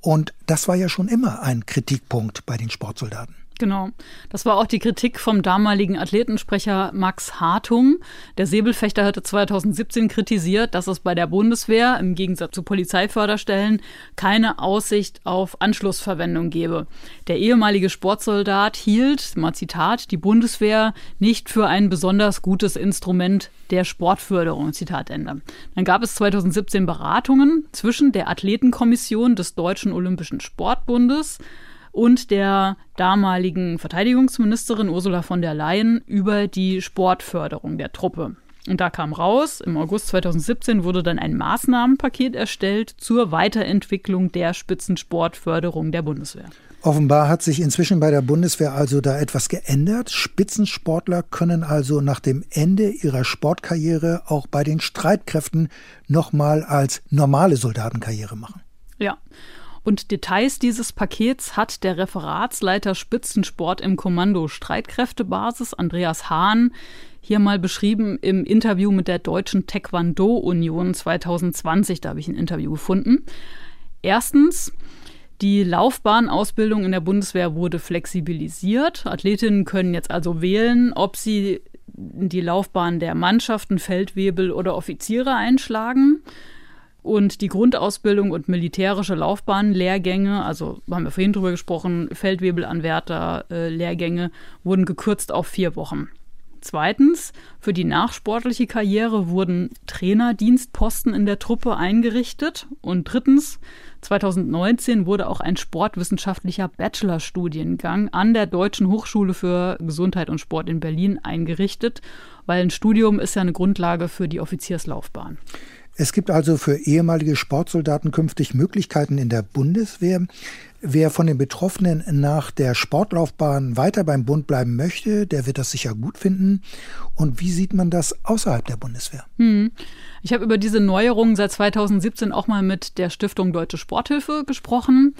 Und das war ja schon immer ein Kritikpunkt bei den Sportsoldaten. Genau. Das war auch die Kritik vom damaligen Athletensprecher Max Hartung. Der Säbelfechter hatte 2017 kritisiert, dass es bei der Bundeswehr im Gegensatz zu Polizeiförderstellen keine Aussicht auf Anschlussverwendung gebe. Der ehemalige Sportsoldat hielt, mal Zitat, die Bundeswehr nicht für ein besonders gutes Instrument der Sportförderung. Zitat Ende. Dann gab es 2017 Beratungen zwischen der Athletenkommission des Deutschen Olympischen Sportbundes und der damaligen Verteidigungsministerin Ursula von der Leyen über die Sportförderung der Truppe. Und da kam raus, im August 2017 wurde dann ein Maßnahmenpaket erstellt zur Weiterentwicklung der Spitzensportförderung der Bundeswehr. Offenbar hat sich inzwischen bei der Bundeswehr also da etwas geändert. Spitzensportler können also nach dem Ende ihrer Sportkarriere auch bei den Streitkräften nochmal als normale Soldatenkarriere machen. Ja. Und Details dieses Pakets hat der Referatsleiter Spitzensport im Kommando Streitkräftebasis, Andreas Hahn, hier mal beschrieben im Interview mit der Deutschen Taekwondo-Union 2020. Da habe ich ein Interview gefunden. Erstens, die Laufbahnausbildung in der Bundeswehr wurde flexibilisiert. Athletinnen können jetzt also wählen, ob sie die Laufbahn der Mannschaften, Feldwebel oder Offiziere einschlagen. Und die Grundausbildung und militärische Laufbahnlehrgänge, also haben wir vorhin drüber gesprochen, Feldwebelanwärter, äh, wurden gekürzt auf vier Wochen. Zweitens, für die nachsportliche Karriere wurden Trainerdienstposten in der Truppe eingerichtet. Und drittens, 2019 wurde auch ein sportwissenschaftlicher Bachelorstudiengang an der Deutschen Hochschule für Gesundheit und Sport in Berlin eingerichtet, weil ein Studium ist ja eine Grundlage für die Offizierslaufbahn. Es gibt also für ehemalige Sportsoldaten künftig Möglichkeiten in der Bundeswehr. Wer von den Betroffenen nach der Sportlaufbahn weiter beim Bund bleiben möchte, der wird das sicher gut finden. Und wie sieht man das außerhalb der Bundeswehr? Hm. Ich habe über diese Neuerungen seit 2017 auch mal mit der Stiftung Deutsche Sporthilfe gesprochen.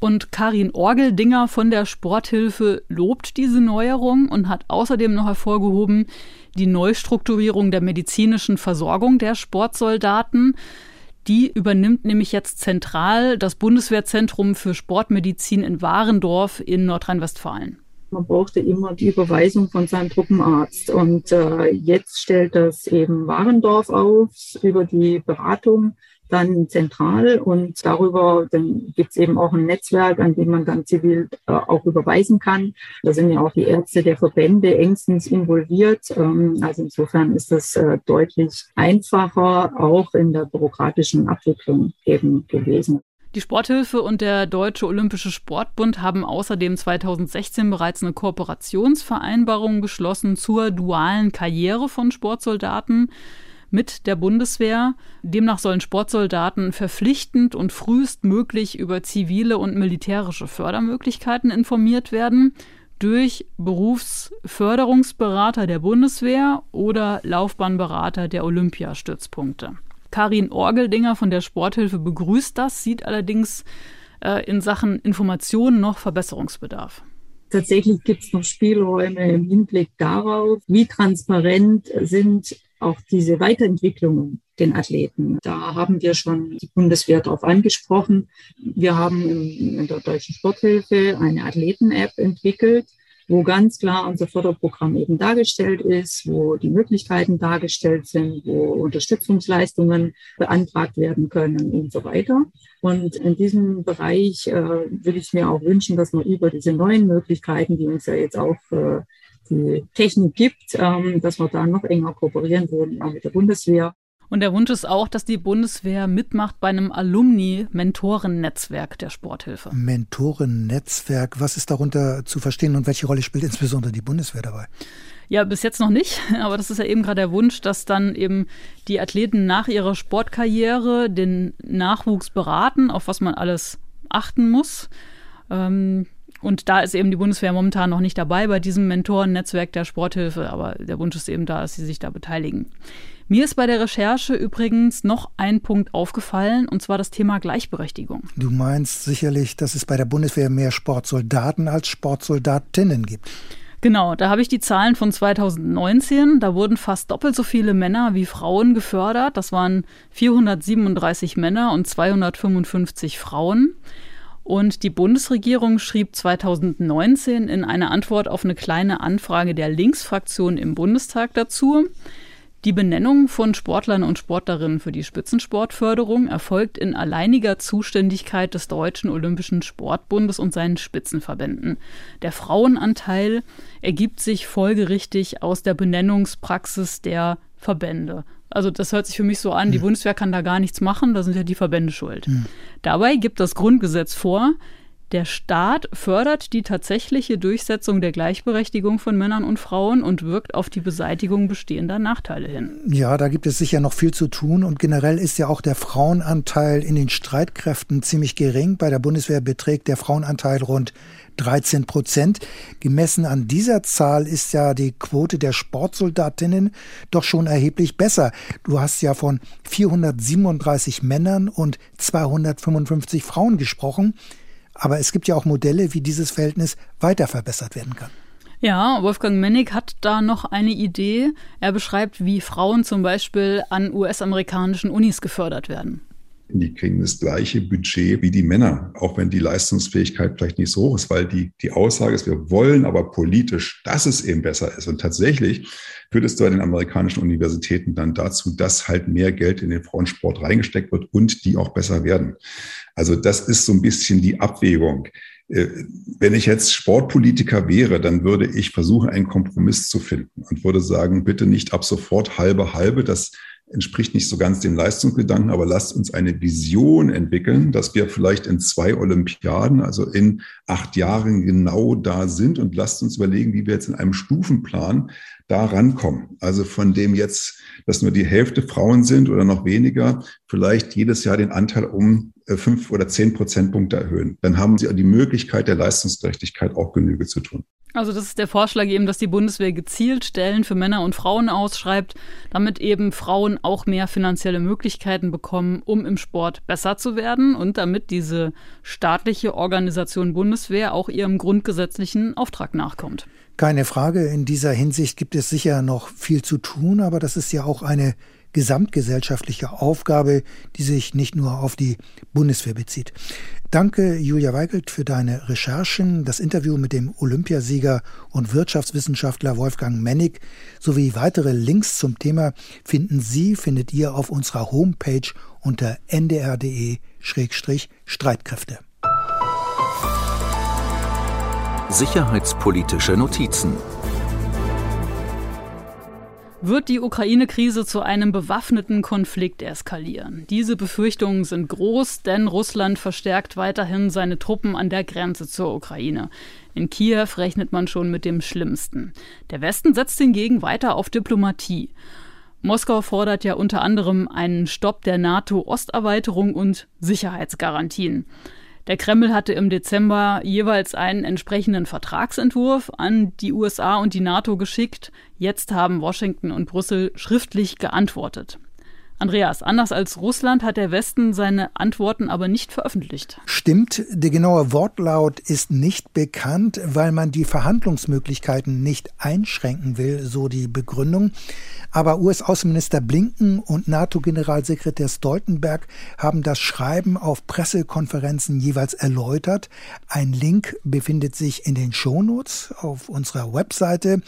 Und Karin Orgeldinger von der Sporthilfe lobt diese Neuerung und hat außerdem noch hervorgehoben, die Neustrukturierung der medizinischen Versorgung der Sportsoldaten. Die übernimmt nämlich jetzt zentral das Bundeswehrzentrum für Sportmedizin in Warendorf in Nordrhein-Westfalen. Man brauchte immer die Überweisung von seinem Truppenarzt. Und äh, jetzt stellt das eben Warendorf auf über die Beratung dann zentral und darüber gibt es eben auch ein Netzwerk, an dem man dann zivil äh, auch überweisen kann. Da sind ja auch die Ärzte der Verbände engstens involviert. Ähm, also insofern ist das äh, deutlich einfacher auch in der bürokratischen Abwicklung eben gewesen. Die Sporthilfe und der Deutsche Olympische Sportbund haben außerdem 2016 bereits eine Kooperationsvereinbarung geschlossen zur dualen Karriere von Sportsoldaten mit der Bundeswehr. Demnach sollen Sportsoldaten verpflichtend und frühestmöglich über zivile und militärische Fördermöglichkeiten informiert werden durch Berufsförderungsberater der Bundeswehr oder Laufbahnberater der Olympiastützpunkte. Karin Orgeldinger von der Sporthilfe begrüßt das, sieht allerdings äh, in Sachen Informationen noch Verbesserungsbedarf. Tatsächlich gibt es noch Spielräume im Hinblick darauf, wie transparent sind auch diese Weiterentwicklungen den Athleten. Da haben wir schon die Bundeswehr darauf angesprochen. Wir haben in der Deutschen Sporthilfe eine Athleten-App entwickelt, wo ganz klar unser Förderprogramm eben dargestellt ist, wo die Möglichkeiten dargestellt sind, wo Unterstützungsleistungen beantragt werden können und so weiter. Und in diesem Bereich äh, würde ich mir auch wünschen, dass man über diese neuen Möglichkeiten, die uns ja jetzt auch äh, die Technik gibt, ähm, dass wir da noch enger kooperieren würden, auch mit der Bundeswehr. Und der Wunsch ist auch, dass die Bundeswehr mitmacht bei einem Alumni-Mentoren-Netzwerk der Sporthilfe. Mentoren-Netzwerk, was ist darunter zu verstehen und welche Rolle spielt insbesondere die Bundeswehr dabei? Ja, bis jetzt noch nicht, aber das ist ja eben gerade der Wunsch, dass dann eben die Athleten nach ihrer Sportkarriere den Nachwuchs beraten, auf was man alles achten muss. Ähm, und da ist eben die Bundeswehr momentan noch nicht dabei bei diesem Mentoren-Netzwerk der Sporthilfe, aber der Wunsch ist eben da, dass sie sich da beteiligen. Mir ist bei der Recherche übrigens noch ein Punkt aufgefallen, und zwar das Thema Gleichberechtigung. Du meinst sicherlich, dass es bei der Bundeswehr mehr Sportsoldaten als Sportsoldatinnen gibt. Genau, da habe ich die Zahlen von 2019. Da wurden fast doppelt so viele Männer wie Frauen gefördert. Das waren 437 Männer und 255 Frauen. Und die Bundesregierung schrieb 2019 in einer Antwort auf eine kleine Anfrage der Linksfraktion im Bundestag dazu, die Benennung von Sportlern und Sportlerinnen für die Spitzensportförderung erfolgt in alleiniger Zuständigkeit des Deutschen Olympischen Sportbundes und seinen Spitzenverbänden. Der Frauenanteil ergibt sich folgerichtig aus der Benennungspraxis der Verbände. Also das hört sich für mich so an, die hm. Bundeswehr kann da gar nichts machen, da sind ja die Verbände schuld. Mhm. Dabei gibt das Grundgesetz vor, der Staat fördert die tatsächliche Durchsetzung der Gleichberechtigung von Männern und Frauen und wirkt auf die Beseitigung bestehender Nachteile hin. Ja, da gibt es sicher noch viel zu tun und generell ist ja auch der Frauenanteil in den Streitkräften ziemlich gering. Bei der Bundeswehr beträgt der Frauenanteil rund 13 Prozent. Gemessen an dieser Zahl ist ja die Quote der Sportsoldatinnen doch schon erheblich besser. Du hast ja von 437 Männern und 255 Frauen gesprochen. Aber es gibt ja auch Modelle, wie dieses Verhältnis weiter verbessert werden kann. Ja, Wolfgang Mennig hat da noch eine Idee. Er beschreibt, wie Frauen zum Beispiel an US-amerikanischen Unis gefördert werden. Die kriegen das gleiche Budget wie die Männer, auch wenn die Leistungsfähigkeit vielleicht nicht so hoch ist, weil die, die Aussage ist, wir wollen aber politisch, dass es eben besser ist. Und tatsächlich führt es bei den amerikanischen Universitäten dann dazu, dass halt mehr Geld in den Frauensport reingesteckt wird und die auch besser werden. Also das ist so ein bisschen die Abwägung. Äh, wenn ich jetzt Sportpolitiker wäre, dann würde ich versuchen, einen Kompromiss zu finden und würde sagen, bitte nicht ab sofort halbe halbe. Das entspricht nicht so ganz dem Leistungsgedanken, aber lasst uns eine Vision entwickeln, dass wir vielleicht in zwei Olympiaden, also in acht Jahren genau da sind und lasst uns überlegen, wie wir jetzt in einem Stufenplan da rankommen. Also von dem jetzt, dass nur die Hälfte Frauen sind oder noch weniger, vielleicht jedes Jahr den Anteil um äh, fünf oder zehn Prozentpunkte erhöhen. Dann haben sie die Möglichkeit der Leistungsgerechtigkeit auch Genüge zu tun. Also das ist der Vorschlag eben, dass die Bundeswehr gezielt Stellen für Männer und Frauen ausschreibt, damit eben Frauen auch mehr finanzielle Möglichkeiten bekommen, um im Sport besser zu werden und damit diese staatliche Organisation Bundeswehr auch ihrem grundgesetzlichen Auftrag nachkommt. Keine Frage, in dieser Hinsicht gibt es sicher noch viel zu tun, aber das ist ja auch eine gesamtgesellschaftliche Aufgabe, die sich nicht nur auf die Bundeswehr bezieht. Danke, Julia Weigelt, für deine Recherchen, das Interview mit dem Olympiasieger und Wirtschaftswissenschaftler Wolfgang Mennig sowie weitere Links zum Thema finden Sie, findet ihr auf unserer Homepage unter ndr.de-streitkräfte. Sicherheitspolitische Notizen wird die Ukraine-Krise zu einem bewaffneten Konflikt eskalieren. Diese Befürchtungen sind groß, denn Russland verstärkt weiterhin seine Truppen an der Grenze zur Ukraine. In Kiew rechnet man schon mit dem Schlimmsten. Der Westen setzt hingegen weiter auf Diplomatie. Moskau fordert ja unter anderem einen Stopp der NATO-Osterweiterung und Sicherheitsgarantien. Der Kreml hatte im Dezember jeweils einen entsprechenden Vertragsentwurf an die USA und die NATO geschickt. Jetzt haben Washington und Brüssel schriftlich geantwortet. Andreas, anders als Russland hat der Westen seine Antworten aber nicht veröffentlicht. Stimmt, der genaue Wortlaut ist nicht bekannt, weil man die Verhandlungsmöglichkeiten nicht einschränken will, so die Begründung. Aber US-Außenminister Blinken und NATO-Generalsekretär Stoltenberg haben das Schreiben auf Pressekonferenzen jeweils erläutert. Ein Link befindet sich in den Shownotes auf unserer Webseite.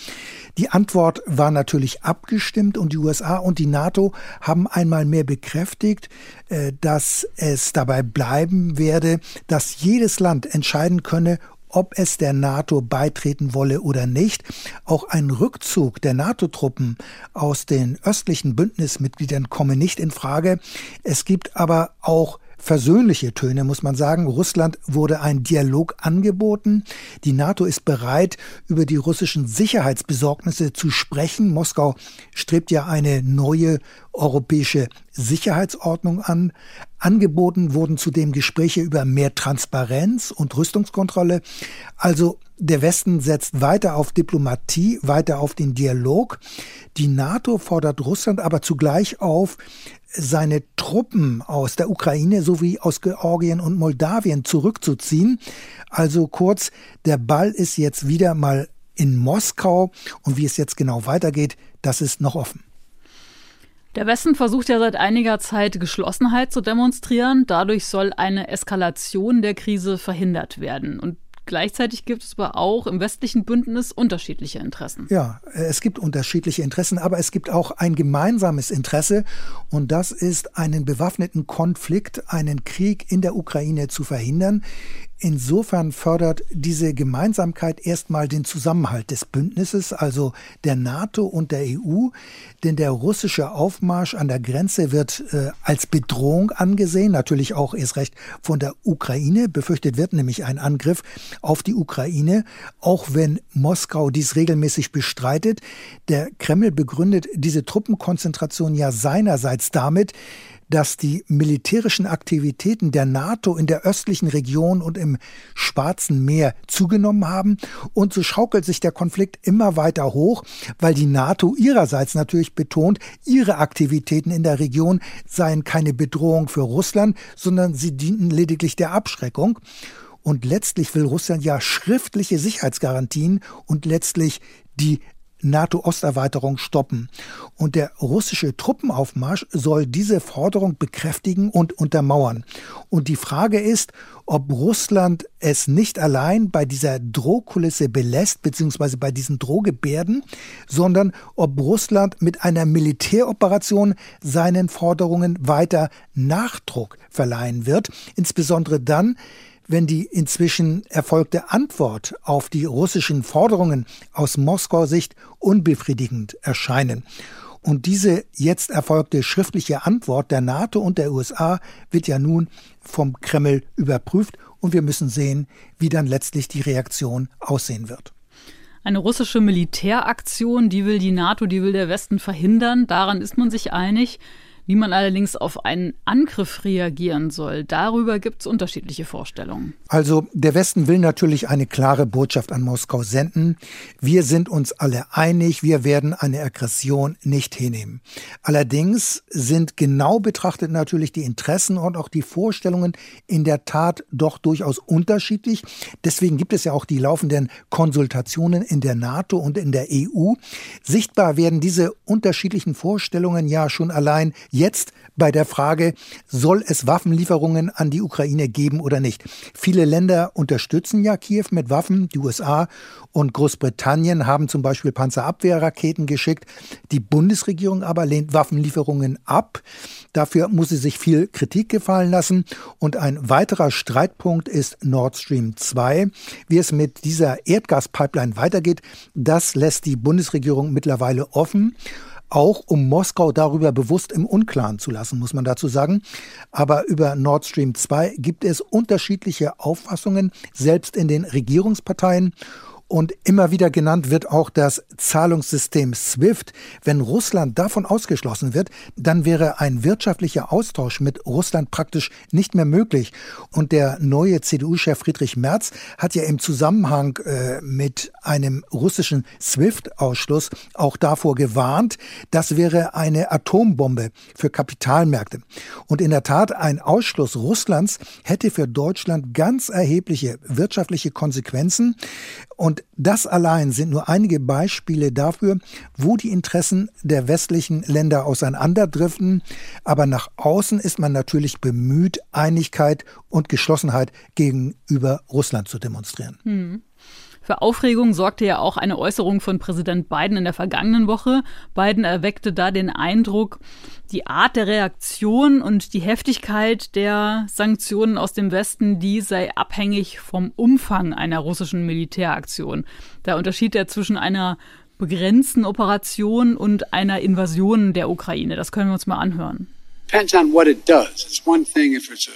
Die Antwort war natürlich abgestimmt und die USA und die NATO haben einmal mehr bekräftigt, äh, dass es dabei bleiben werde, dass jedes Land entscheiden könne, ob es der NATO beitreten wolle oder nicht. Auch ein Rückzug der NATO-Truppen aus den östlichen Bündnismitgliedern komme nicht in Frage. Es gibt aber auch versöhnliche Töne, muss man sagen. Russland wurde ein Dialog angeboten. Die NATO ist bereit, über die russischen Sicherheitsbesorgnisse zu sprechen. Moskau strebt ja eine neue europäische Sicherheitsordnung an. Angeboten wurden zudem Gespräche über mehr Transparenz und Rüstungskontrolle. Also der Westen setzt weiter auf Diplomatie, weiter auf den Dialog. Die NATO fordert Russland aber zugleich auf, seine Truppen aus der Ukraine sowie aus Georgien und Moldawien zurückzuziehen. Also kurz, der Ball ist jetzt wieder mal in Moskau und wie es jetzt genau weitergeht, das ist noch offen. Der Westen versucht ja seit einiger Zeit Geschlossenheit zu demonstrieren. Dadurch soll eine Eskalation der Krise verhindert werden. Und Gleichzeitig gibt es aber auch im westlichen Bündnis unterschiedliche Interessen. Ja, es gibt unterschiedliche Interessen, aber es gibt auch ein gemeinsames Interesse und das ist einen bewaffneten Konflikt, einen Krieg in der Ukraine zu verhindern. Insofern fördert diese Gemeinsamkeit erstmal den Zusammenhalt des Bündnisses, also der NATO und der EU, denn der russische Aufmarsch an der Grenze wird äh, als Bedrohung angesehen, natürlich auch erst recht von der Ukraine. Befürchtet wird nämlich ein Angriff auf die Ukraine, auch wenn Moskau dies regelmäßig bestreitet. Der Kreml begründet diese Truppenkonzentration ja seinerseits damit, dass die militärischen Aktivitäten der NATO in der östlichen Region und im Schwarzen Meer zugenommen haben. Und so schaukelt sich der Konflikt immer weiter hoch, weil die NATO ihrerseits natürlich betont, ihre Aktivitäten in der Region seien keine Bedrohung für Russland, sondern sie dienten lediglich der Abschreckung. Und letztlich will Russland ja schriftliche Sicherheitsgarantien und letztlich die NATO-Osterweiterung stoppen. Und der russische Truppenaufmarsch soll diese Forderung bekräftigen und untermauern. Und die Frage ist, ob Russland es nicht allein bei dieser Drohkulisse belässt, beziehungsweise bei diesen Drohgebärden, sondern ob Russland mit einer Militäroperation seinen Forderungen weiter Nachdruck verleihen wird, insbesondere dann, wenn die inzwischen erfolgte Antwort auf die russischen Forderungen aus Moskauer Sicht unbefriedigend erscheinen. Und diese jetzt erfolgte schriftliche Antwort der NATO und der USA wird ja nun vom Kreml überprüft und wir müssen sehen, wie dann letztlich die Reaktion aussehen wird. Eine russische Militäraktion, die will die NATO, die will der Westen verhindern. Daran ist man sich einig. Wie man allerdings auf einen Angriff reagieren soll, darüber gibt es unterschiedliche Vorstellungen. Also der Westen will natürlich eine klare Botschaft an Moskau senden. Wir sind uns alle einig, wir werden eine Aggression nicht hinnehmen. Allerdings sind genau betrachtet natürlich die Interessen und auch die Vorstellungen in der Tat doch durchaus unterschiedlich. Deswegen gibt es ja auch die laufenden Konsultationen in der NATO und in der EU. Sichtbar werden diese unterschiedlichen Vorstellungen ja schon allein Jetzt bei der Frage, soll es Waffenlieferungen an die Ukraine geben oder nicht? Viele Länder unterstützen ja Kiew mit Waffen. Die USA und Großbritannien haben zum Beispiel Panzerabwehrraketen geschickt. Die Bundesregierung aber lehnt Waffenlieferungen ab. Dafür muss sie sich viel Kritik gefallen lassen. Und ein weiterer Streitpunkt ist Nord Stream 2. Wie es mit dieser Erdgaspipeline weitergeht, das lässt die Bundesregierung mittlerweile offen auch um Moskau darüber bewusst im Unklaren zu lassen, muss man dazu sagen. Aber über Nord Stream 2 gibt es unterschiedliche Auffassungen, selbst in den Regierungsparteien. Und immer wieder genannt wird auch das Zahlungssystem SWIFT. Wenn Russland davon ausgeschlossen wird, dann wäre ein wirtschaftlicher Austausch mit Russland praktisch nicht mehr möglich. Und der neue CDU-Chef Friedrich Merz hat ja im Zusammenhang äh, mit einem russischen SWIFT-Ausschluss auch davor gewarnt, das wäre eine Atombombe für Kapitalmärkte. Und in der Tat, ein Ausschluss Russlands hätte für Deutschland ganz erhebliche wirtschaftliche Konsequenzen. Und das allein sind nur einige Beispiele dafür, wo die Interessen der westlichen Länder auseinanderdriften. Aber nach außen ist man natürlich bemüht, Einigkeit und Geschlossenheit gegenüber Russland zu demonstrieren. Hm. Für Aufregung sorgte ja auch eine Äußerung von Präsident Biden in der vergangenen Woche. Biden erweckte da den Eindruck, die Art der Reaktion und die Heftigkeit der Sanktionen aus dem Westen, die sei abhängig vom Umfang einer russischen Militäraktion. Da unterschied er zwischen einer begrenzten Operation und einer Invasion der Ukraine. Das können wir uns mal anhören. Depends on what it does. It's one thing if it's a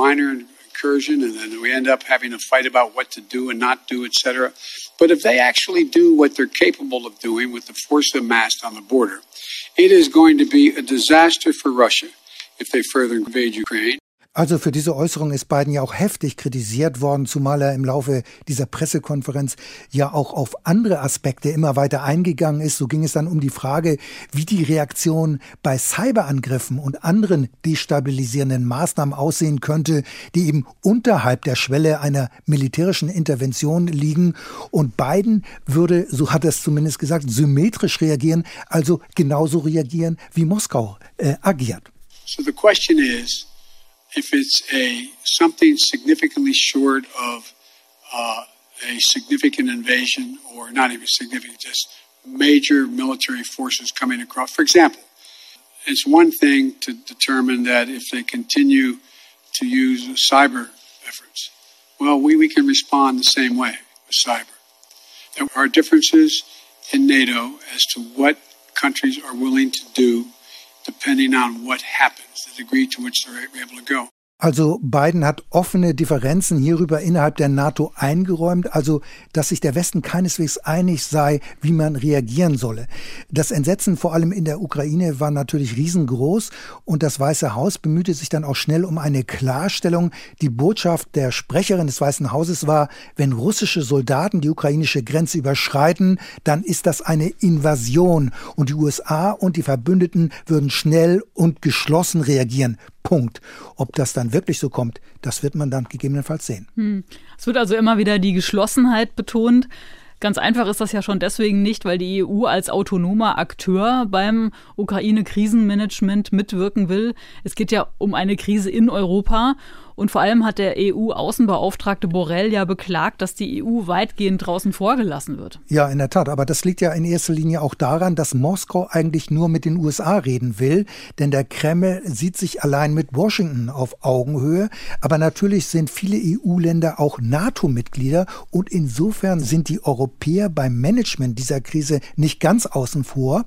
minor and then we end up having a fight about what to do and not do, etc. But if they actually do what they're capable of doing with the force amassed on the border, it is going to be a disaster for Russia if they further invade Ukraine. Also für diese Äußerung ist Biden ja auch heftig kritisiert worden, zumal er im Laufe dieser Pressekonferenz ja auch auf andere Aspekte immer weiter eingegangen ist. So ging es dann um die Frage, wie die Reaktion bei Cyberangriffen und anderen destabilisierenden Maßnahmen aussehen könnte, die eben unterhalb der Schwelle einer militärischen Intervention liegen. Und Biden würde, so hat er es zumindest gesagt, symmetrisch reagieren, also genauso reagieren, wie Moskau äh, agiert. So the question is, if it's a something significantly short of uh, a significant invasion or not even significant, just major military forces coming across. For example, it's one thing to determine that if they continue to use cyber efforts, well, we, we can respond the same way with cyber. There are differences in NATO as to what countries are willing to do depending on what happens, the degree to which they're able to go. Also Biden hat offene Differenzen hierüber innerhalb der NATO eingeräumt, also dass sich der Westen keineswegs einig sei, wie man reagieren solle. Das Entsetzen vor allem in der Ukraine war natürlich riesengroß und das Weiße Haus bemühte sich dann auch schnell um eine Klarstellung. Die Botschaft der Sprecherin des Weißen Hauses war, wenn russische Soldaten die ukrainische Grenze überschreiten, dann ist das eine Invasion und die USA und die Verbündeten würden schnell und geschlossen reagieren. Punkt. Ob das dann wirklich so kommt, das wird man dann gegebenenfalls sehen. Hm. Es wird also immer wieder die Geschlossenheit betont. Ganz einfach ist das ja schon deswegen nicht, weil die EU als autonomer Akteur beim Ukraine-Krisenmanagement mitwirken will. Es geht ja um eine Krise in Europa und vor allem hat der EU-Außenbeauftragte Borrell ja beklagt, dass die EU weitgehend draußen vorgelassen wird. Ja, in der Tat. Aber das liegt ja in erster Linie auch daran, dass Moskau eigentlich nur mit den USA reden will. Denn der Kreml sieht sich allein mit Washington auf Augenhöhe. Aber natürlich sind viele EU-Länder auch NATO-Mitglieder. Und insofern sind die Europäer beim Management dieser Krise nicht ganz außen vor.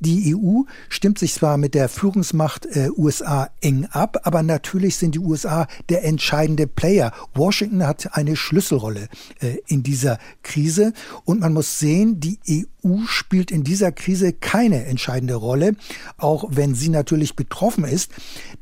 Die EU stimmt sich zwar mit der Führungsmacht äh, USA eng ab, aber natürlich sind die USA der entscheidende Player. Washington hat eine Schlüsselrolle äh, in dieser Krise und man muss sehen, die EU spielt in dieser Krise keine entscheidende Rolle, auch wenn sie natürlich betroffen ist.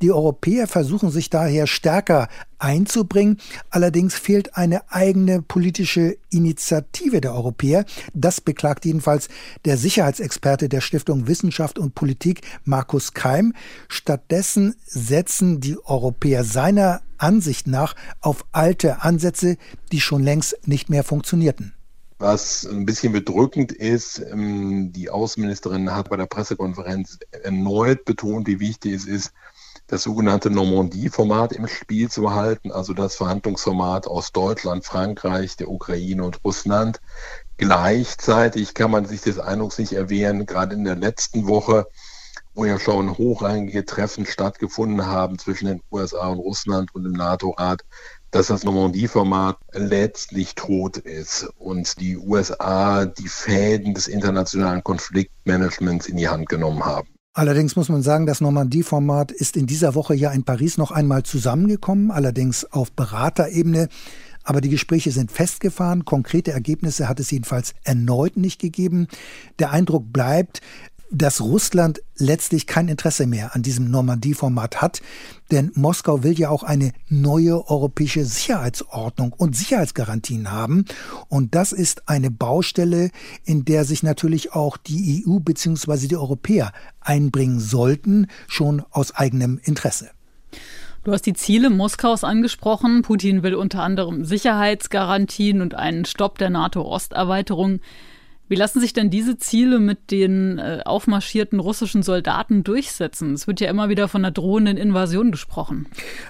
Die Europäer versuchen sich daher stärker einzubringen. Allerdings fehlt eine eigene politische Initiative der Europäer. Das beklagt jedenfalls der Sicherheitsexperte der Stiftung Wissenschaft und Politik, Markus Keim. Stattdessen setzen die Europäer seiner Ansicht nach auf alte Ansätze, die schon längst nicht mehr funktionierten. Was ein bisschen bedrückend ist, ähm, die Außenministerin hat bei der Pressekonferenz erneut betont, wie wichtig es ist, das sogenannte Normandie-Format im Spiel zu halten, also das Verhandlungsformat aus Deutschland, Frankreich, der Ukraine und Russland. Gleichzeitig kann man sich des Eindrucks nicht erwehren, gerade in der letzten Woche, wo ja schon hochrangige Treffen stattgefunden haben zwischen den USA und Russland und dem NATO-Rat, dass das Normandie-Format letztlich tot ist und die USA die Fäden des internationalen Konfliktmanagements in die Hand genommen haben. Allerdings muss man sagen, das Normandie-Format ist in dieser Woche ja in Paris noch einmal zusammengekommen, allerdings auf Beraterebene. Aber die Gespräche sind festgefahren. Konkrete Ergebnisse hat es jedenfalls erneut nicht gegeben. Der Eindruck bleibt, dass Russland letztlich kein Interesse mehr an diesem Normandie-Format hat, denn Moskau will ja auch eine neue europäische Sicherheitsordnung und Sicherheitsgarantien haben. Und das ist eine Baustelle, in der sich natürlich auch die EU bzw. die Europäer einbringen sollten, schon aus eigenem Interesse. Du hast die Ziele Moskaus angesprochen. Putin will unter anderem Sicherheitsgarantien und einen Stopp der NATO-Osterweiterung. Wie lassen sich denn diese Ziele mit den äh, aufmarschierten russischen Soldaten durchsetzen? Es wird ja immer wieder von einer drohenden Invasion gesprochen.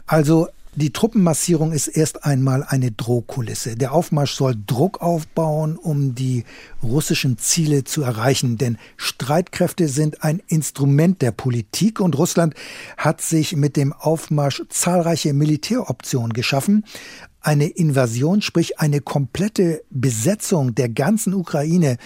Also die Truppenmassierung ist erst einmal eine Drohkulisse. Der Aufmarsch soll Druck aufbauen, um die russischen Ziele zu erreichen. Denn Streitkräfte sind ein Instrument der Politik und Russland hat sich mit dem Aufmarsch zahlreiche Militäroptionen geschaffen eine Invasion, sprich eine komplette Besetzung der ganzen Ukraine,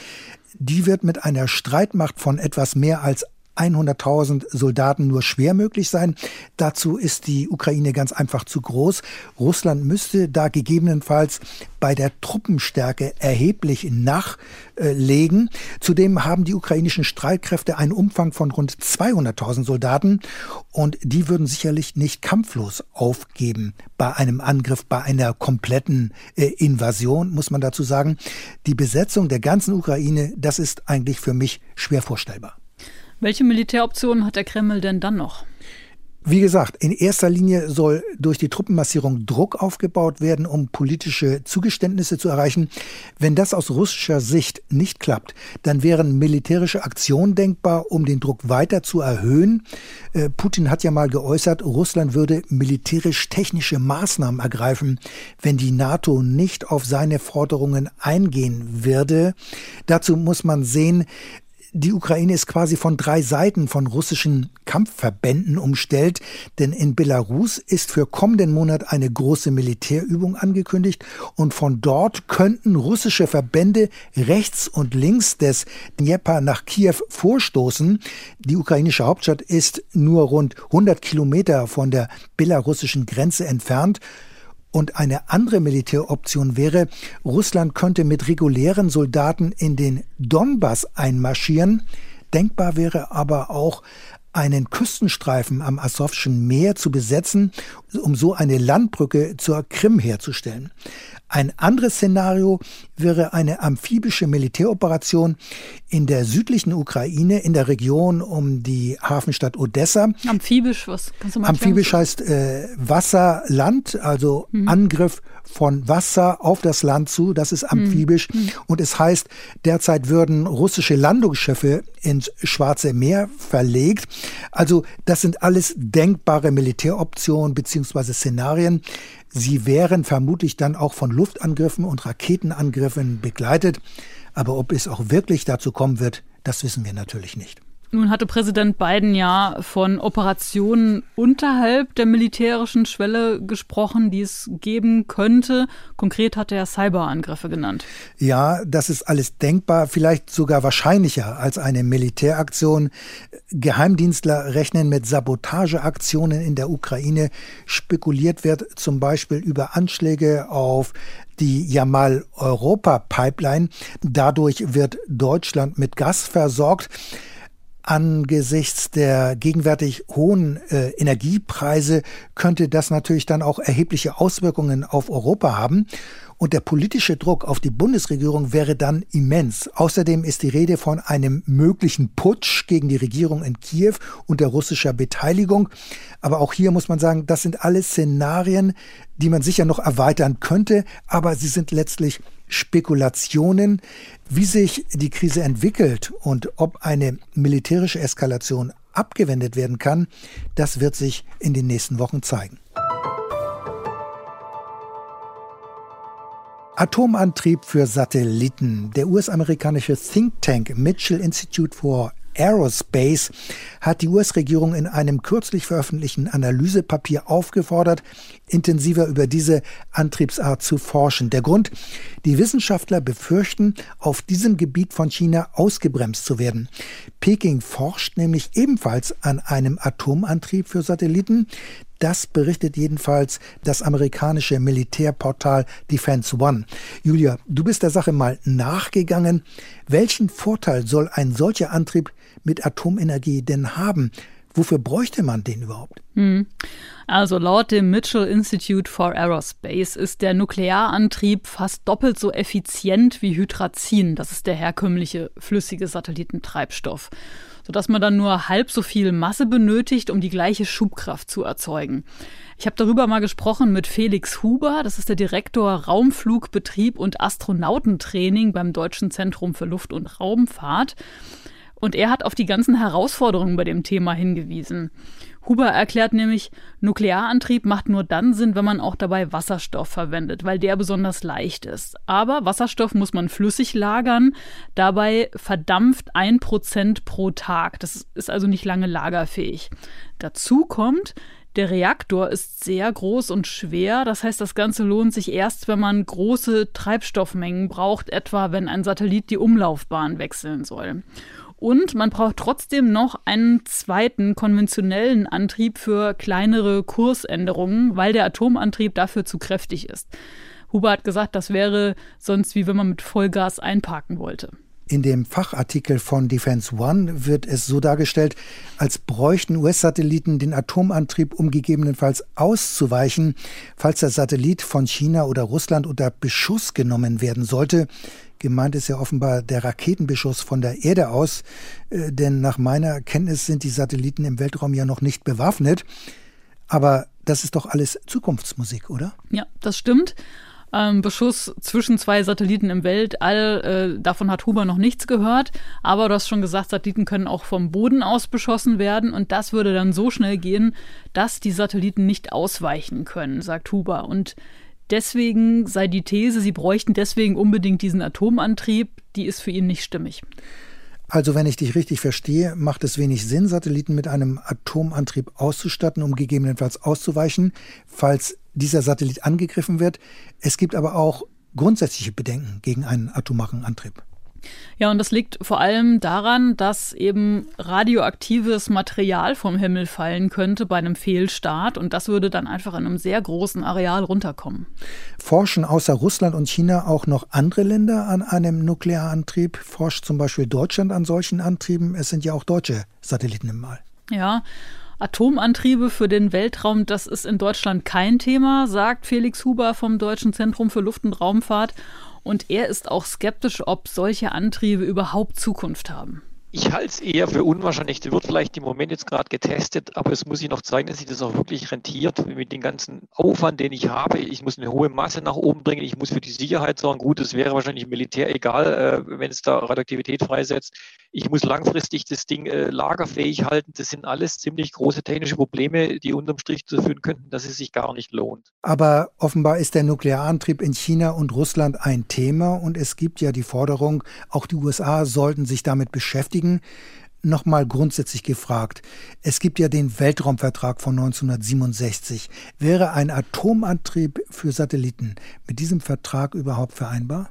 die wird mit einer Streitmacht von etwas mehr als 100.000 Soldaten nur schwer möglich sein. Dazu ist die Ukraine ganz einfach zu groß. Russland müsste da gegebenenfalls bei der Truppenstärke erheblich nachlegen. Zudem haben die ukrainischen Streitkräfte einen Umfang von rund 200.000 Soldaten und die würden sicherlich nicht kampflos aufgeben bei einem Angriff, bei einer kompletten äh, Invasion, muss man dazu sagen. Die Besetzung der ganzen Ukraine, das ist eigentlich für mich schwer vorstellbar. Welche Militäroptionen hat der Kreml denn dann noch? Wie gesagt, in erster Linie soll durch die Truppenmassierung Druck aufgebaut werden, um politische Zugeständnisse zu erreichen. Wenn das aus russischer Sicht nicht klappt, dann wären militärische Aktionen denkbar, um den Druck weiter zu erhöhen. Äh, Putin hat ja mal geäußert, Russland würde militärisch-technische Maßnahmen ergreifen, wenn die NATO nicht auf seine Forderungen eingehen würde. Dazu muss man sehen, die Ukraine ist quasi von drei Seiten von russischen Kampfverbänden umstellt, denn in Belarus ist für kommenden Monat eine große Militärübung angekündigt und von dort könnten russische Verbände rechts und links des Dnieper nach Kiew vorstoßen. Die ukrainische Hauptstadt ist nur rund 100 Kilometer von der belarussischen Grenze entfernt. Und eine andere Militäroption wäre, Russland könnte mit regulären Soldaten in den Donbass einmarschieren. Denkbar wäre aber auch einen Küstenstreifen am Asowschen Meer zu besetzen, um so eine Landbrücke zur Krim herzustellen. Ein anderes Szenario wäre eine amphibische Militäroperation in der südlichen Ukraine in der Region um die Hafenstadt Odessa. Amphibisch, was kannst du mal Amphibisch heißt äh, Wasser-Land, also mhm. Angriff von Wasser auf das Land zu, das ist amphibisch. Mhm. Und es heißt, derzeit würden russische Landungsschiffe ins Schwarze Meer verlegt. Also das sind alles denkbare Militäroptionen beziehungsweise Szenarien. Sie wären vermutlich dann auch von Luftangriffen und Raketenangriffen begleitet. Aber ob es auch wirklich dazu kommen wird, das wissen wir natürlich nicht. Nun hatte Präsident Biden ja von Operationen unterhalb der militärischen Schwelle gesprochen, die es geben könnte. Konkret hat er Cyberangriffe genannt. Ja, das ist alles denkbar, vielleicht sogar wahrscheinlicher als eine Militäraktion. Geheimdienstler rechnen mit Sabotageaktionen in der Ukraine. Spekuliert wird zum Beispiel über Anschläge auf die Jamal-Europa-Pipeline. Dadurch wird Deutschland mit Gas versorgt angesichts der gegenwärtig hohen äh, Energiepreise könnte das natürlich dann auch erhebliche Auswirkungen auf Europa haben. Und der politische Druck auf die Bundesregierung wäre dann immens. Außerdem ist die Rede von einem möglichen Putsch gegen die Regierung in Kiew unter russischer Beteiligung. Aber auch hier muss man sagen, das sind alles Szenarien, die man sicher noch erweitern könnte, aber sie sind letztlich Spekulationen, wie sich die Krise entwickelt und ob eine militärische Eskalation abgewendet werden kann, das wird sich in den nächsten Wochen zeigen. Atomantrieb für Satelliten. Der US-amerikanische Think Tank Mitchell Institute for Aerospace hat die US-Regierung in einem kürzlich veröffentlichten Analysepapier aufgefordert, intensiver über diese Antriebsart zu forschen. Der Grund, die Wissenschaftler befürchten, auf diesem Gebiet von China ausgebremst zu werden. Peking forscht nämlich ebenfalls an einem Atomantrieb für Satelliten. Das berichtet jedenfalls das amerikanische Militärportal Defense One. Julia, du bist der Sache mal nachgegangen. Welchen Vorteil soll ein solcher Antrieb mit Atomenergie denn haben? Wofür bräuchte man den überhaupt? Hm. Also laut dem Mitchell Institute for Aerospace ist der Nuklearantrieb fast doppelt so effizient wie Hydrazin. Das ist der herkömmliche flüssige Satellitentreibstoff sodass man dann nur halb so viel Masse benötigt, um die gleiche Schubkraft zu erzeugen. Ich habe darüber mal gesprochen mit Felix Huber, das ist der Direktor Raumflugbetrieb und Astronautentraining beim Deutschen Zentrum für Luft- und Raumfahrt. Und er hat auf die ganzen Herausforderungen bei dem Thema hingewiesen. Huber erklärt nämlich, Nuklearantrieb macht nur dann Sinn, wenn man auch dabei Wasserstoff verwendet, weil der besonders leicht ist. Aber Wasserstoff muss man flüssig lagern, dabei verdampft ein Prozent pro Tag. Das ist also nicht lange lagerfähig. Dazu kommt, der Reaktor ist sehr groß und schwer, das heißt, das Ganze lohnt sich erst, wenn man große Treibstoffmengen braucht, etwa wenn ein Satellit die Umlaufbahn wechseln soll. Und man braucht trotzdem noch einen zweiten konventionellen Antrieb für kleinere Kursänderungen, weil der Atomantrieb dafür zu kräftig ist. Huber hat gesagt, das wäre sonst wie wenn man mit Vollgas einparken wollte. In dem Fachartikel von Defense One wird es so dargestellt, als bräuchten US-Satelliten den Atomantrieb, um gegebenenfalls auszuweichen, falls der Satellit von China oder Russland unter Beschuss genommen werden sollte. Gemeint ist ja offenbar der Raketenbeschuss von der Erde aus, äh, denn nach meiner Kenntnis sind die Satelliten im Weltraum ja noch nicht bewaffnet. Aber das ist doch alles Zukunftsmusik, oder? Ja, das stimmt ähm, Beschuss zwischen zwei Satelliten im Weltall. Äh, davon hat Huber noch nichts gehört. Aber du hast schon gesagt, Satelliten können auch vom Boden aus beschossen werden. Und das würde dann so schnell gehen, dass die Satelliten nicht ausweichen können, sagt Huber. Und deswegen sei die These, sie bräuchten deswegen unbedingt diesen Atomantrieb, die ist für ihn nicht stimmig. Also wenn ich dich richtig verstehe, macht es wenig Sinn, Satelliten mit einem Atomantrieb auszustatten, um gegebenenfalls auszuweichen, falls dieser Satellit angegriffen wird. Es gibt aber auch grundsätzliche Bedenken gegen einen atomaren Antrieb. Ja, und das liegt vor allem daran, dass eben radioaktives Material vom Himmel fallen könnte bei einem Fehlstart und das würde dann einfach in einem sehr großen Areal runterkommen. Forschen außer Russland und China auch noch andere Länder an einem Nuklearantrieb? Forscht zum Beispiel Deutschland an solchen Antrieben? Es sind ja auch deutsche Satelliten im All. Ja, Atomantriebe für den Weltraum, das ist in Deutschland kein Thema, sagt Felix Huber vom Deutschen Zentrum für Luft- und Raumfahrt. Und er ist auch skeptisch, ob solche Antriebe überhaupt Zukunft haben. Ich halte es eher für unwahrscheinlich. Der wird vielleicht im Moment jetzt gerade getestet, aber es muss sich noch zeigen, dass sich das auch wirklich rentiert mit dem ganzen Aufwand, den ich habe. Ich muss eine hohe Masse nach oben bringen. Ich muss für die Sicherheit sorgen. Gut, es wäre wahrscheinlich Militär egal, äh, wenn es da Radioaktivität freisetzt. Ich muss langfristig das Ding äh, lagerfähig halten. Das sind alles ziemlich große technische Probleme, die unterm Strich zu führen könnten, dass es sich gar nicht lohnt. Aber offenbar ist der Nuklearantrieb in China und Russland ein Thema und es gibt ja die Forderung, auch die USA sollten sich damit beschäftigen beschäftigen. Nochmal grundsätzlich gefragt. Es gibt ja den Weltraumvertrag von 1967. Wäre ein Atomantrieb für Satelliten mit diesem Vertrag überhaupt vereinbar?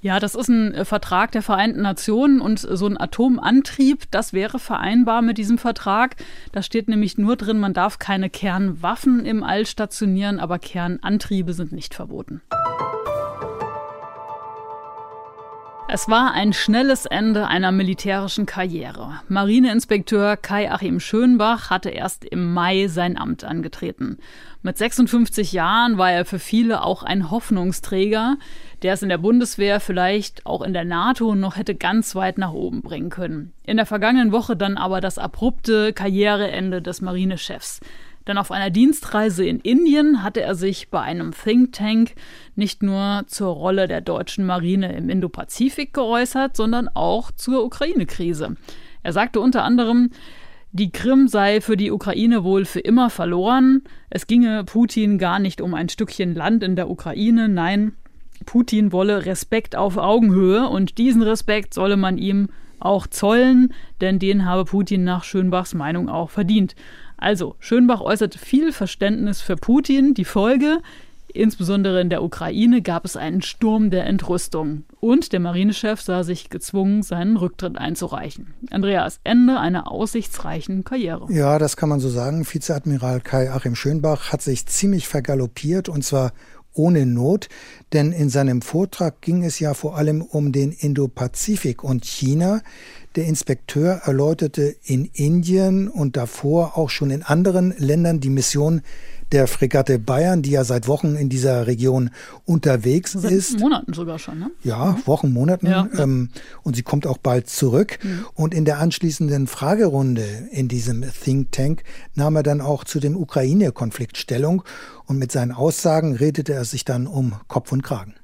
Ja, das ist ein äh, Vertrag der Vereinten Nationen und so ein Atomantrieb, das wäre vereinbar mit diesem Vertrag. Da steht nämlich nur drin, man darf keine Kernwaffen im All stationieren, aber Kernantriebe sind nicht verboten. Es war ein schnelles Ende einer militärischen Karriere. Marineinspekteur Kai-Achim Schönbach hatte erst im Mai sein Amt angetreten. Mit 56 Jahren war er für viele auch ein Hoffnungsträger, der es in der Bundeswehr, vielleicht auch in der NATO noch hätte ganz weit nach oben bringen können. In der vergangenen Woche dann aber das abrupte Karriereende des Marinechefs. Denn auf einer Dienstreise in Indien hatte er sich bei einem Think Tank nicht nur zur Rolle der deutschen Marine im Indopazifik geäußert, sondern auch zur Ukraine-Krise. Er sagte unter anderem, die Krim sei für die Ukraine wohl für immer verloren. Es ginge Putin gar nicht um ein Stückchen Land in der Ukraine. Nein, Putin wolle Respekt auf Augenhöhe und diesen Respekt solle man ihm auch zollen, denn den habe Putin nach Schönbachs Meinung auch verdient. Also, Schönbach äußerte viel Verständnis für Putin. Die Folge, insbesondere in der Ukraine, gab es einen Sturm der Entrüstung. Und der Marinechef sah sich gezwungen, seinen Rücktritt einzureichen. Andreas, Ende einer aussichtsreichen Karriere. Ja, das kann man so sagen. Vizeadmiral Kai Achim Schönbach hat sich ziemlich vergaloppiert und zwar ohne Not, denn in seinem Vortrag ging es ja vor allem um den Indopazifik und China. Der Inspekteur erläuterte in Indien und davor auch schon in anderen Ländern die Mission der Fregatte Bayern, die ja seit Wochen in dieser Region unterwegs seit ist. Monaten sogar schon, ne? Ja, mhm. Wochen, Monaten. Ja. Ähm, und sie kommt auch bald zurück. Mhm. Und in der anschließenden Fragerunde in diesem Think Tank nahm er dann auch zu dem Ukraine-Konflikt Stellung. Und mit seinen Aussagen redete er sich dann um Kopf und Kragen.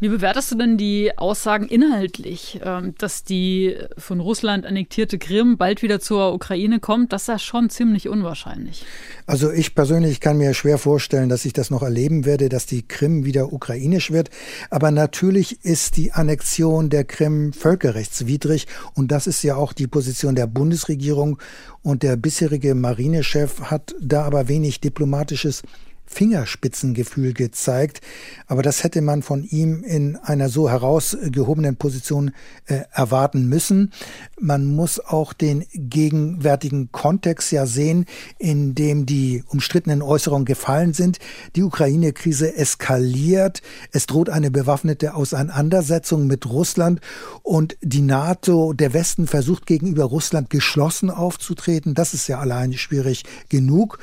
Wie bewertest du denn die Aussagen inhaltlich, ähm, dass die von Russland annektierte Krim bald wieder zur Ukraine kommt? Das ist ja schon ziemlich unwahrscheinlich. Also ich persönlich kann mir schwer vorstellen, dass ich das noch erleben werde, dass die Krim wieder ukrainisch wird. Aber natürlich ist die Annexion der Krim völkerrechtswidrig und das ist ja auch die Position der Bundesregierung. Und der bisherige Marinechef hat da aber wenig diplomatisches Fingerspitzengefühl gezeigt. Aber das hätte man von ihm in einer so herausgehobenen Position äh, erwarten müssen. Man muss auch den gegenwärtigen Kontext ja sehen, in dem die umstrittenen Äußerungen gefallen sind. Die Ukraine-Krise eskaliert. Es droht eine bewaffnete Auseinandersetzung mit Russland und die NATO, der Westen versucht gegenüber Russland geschlossen aufzutreten. Das ist ja allein schwierig genug.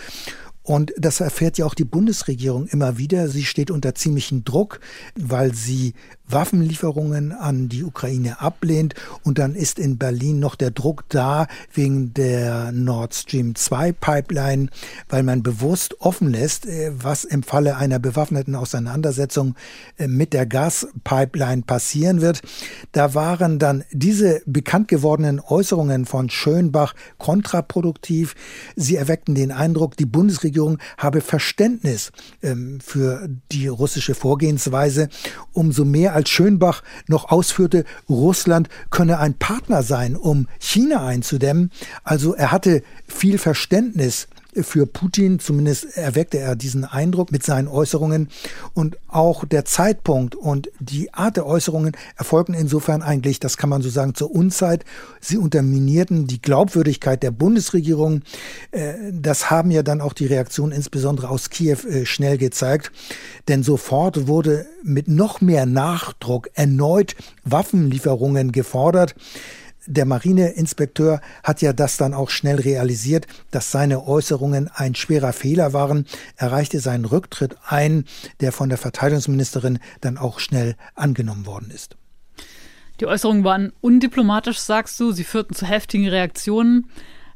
Und das erfährt ja auch die Bundesregierung immer wieder. Sie steht unter ziemlichen Druck, weil sie Waffenlieferungen an die Ukraine ablehnt. Und dann ist in Berlin noch der Druck da wegen der Nord Stream 2 Pipeline, weil man bewusst offen lässt, äh, was im Falle einer bewaffneten Auseinandersetzung äh, mit der Gaspipeline passieren wird. Da waren dann diese bekannt gewordenen Äußerungen von Schönbach kontraproduktiv. Sie erweckten den Eindruck, die Bundesregierung Bundesregierung habe Verständnis ähm, für die russische Vorgehensweise. Umso mehr als Schönbach noch ausführte, Russland könne ein Partner sein, um China einzudämmen. Also er hatte viel Verständnis für Putin, zumindest erweckte er diesen Eindruck mit seinen Äußerungen. Und auch der Zeitpunkt und die Art der Äußerungen erfolgten insofern eigentlich, das kann man so sagen, zur Unzeit. Sie unterminierten die Glaubwürdigkeit der Bundesregierung. Äh, das haben ja dann auch die Reaktionen insbesondere aus Kiew äh, schnell gezeigt. Denn sofort wurde mit noch mehr Nachdruck erneut Waffenlieferungen gefordert. Der Marineinspekteur hat ja das dann auch schnell realisiert, dass seine Äußerungen ein schwerer Fehler waren. Er reichte seinen Rücktritt ein, der von der Verteidigungsministerin dann auch schnell angenommen worden ist. Die Äußerungen waren undiplomatisch, sagst du. Sie führten zu heftigen Reaktionen.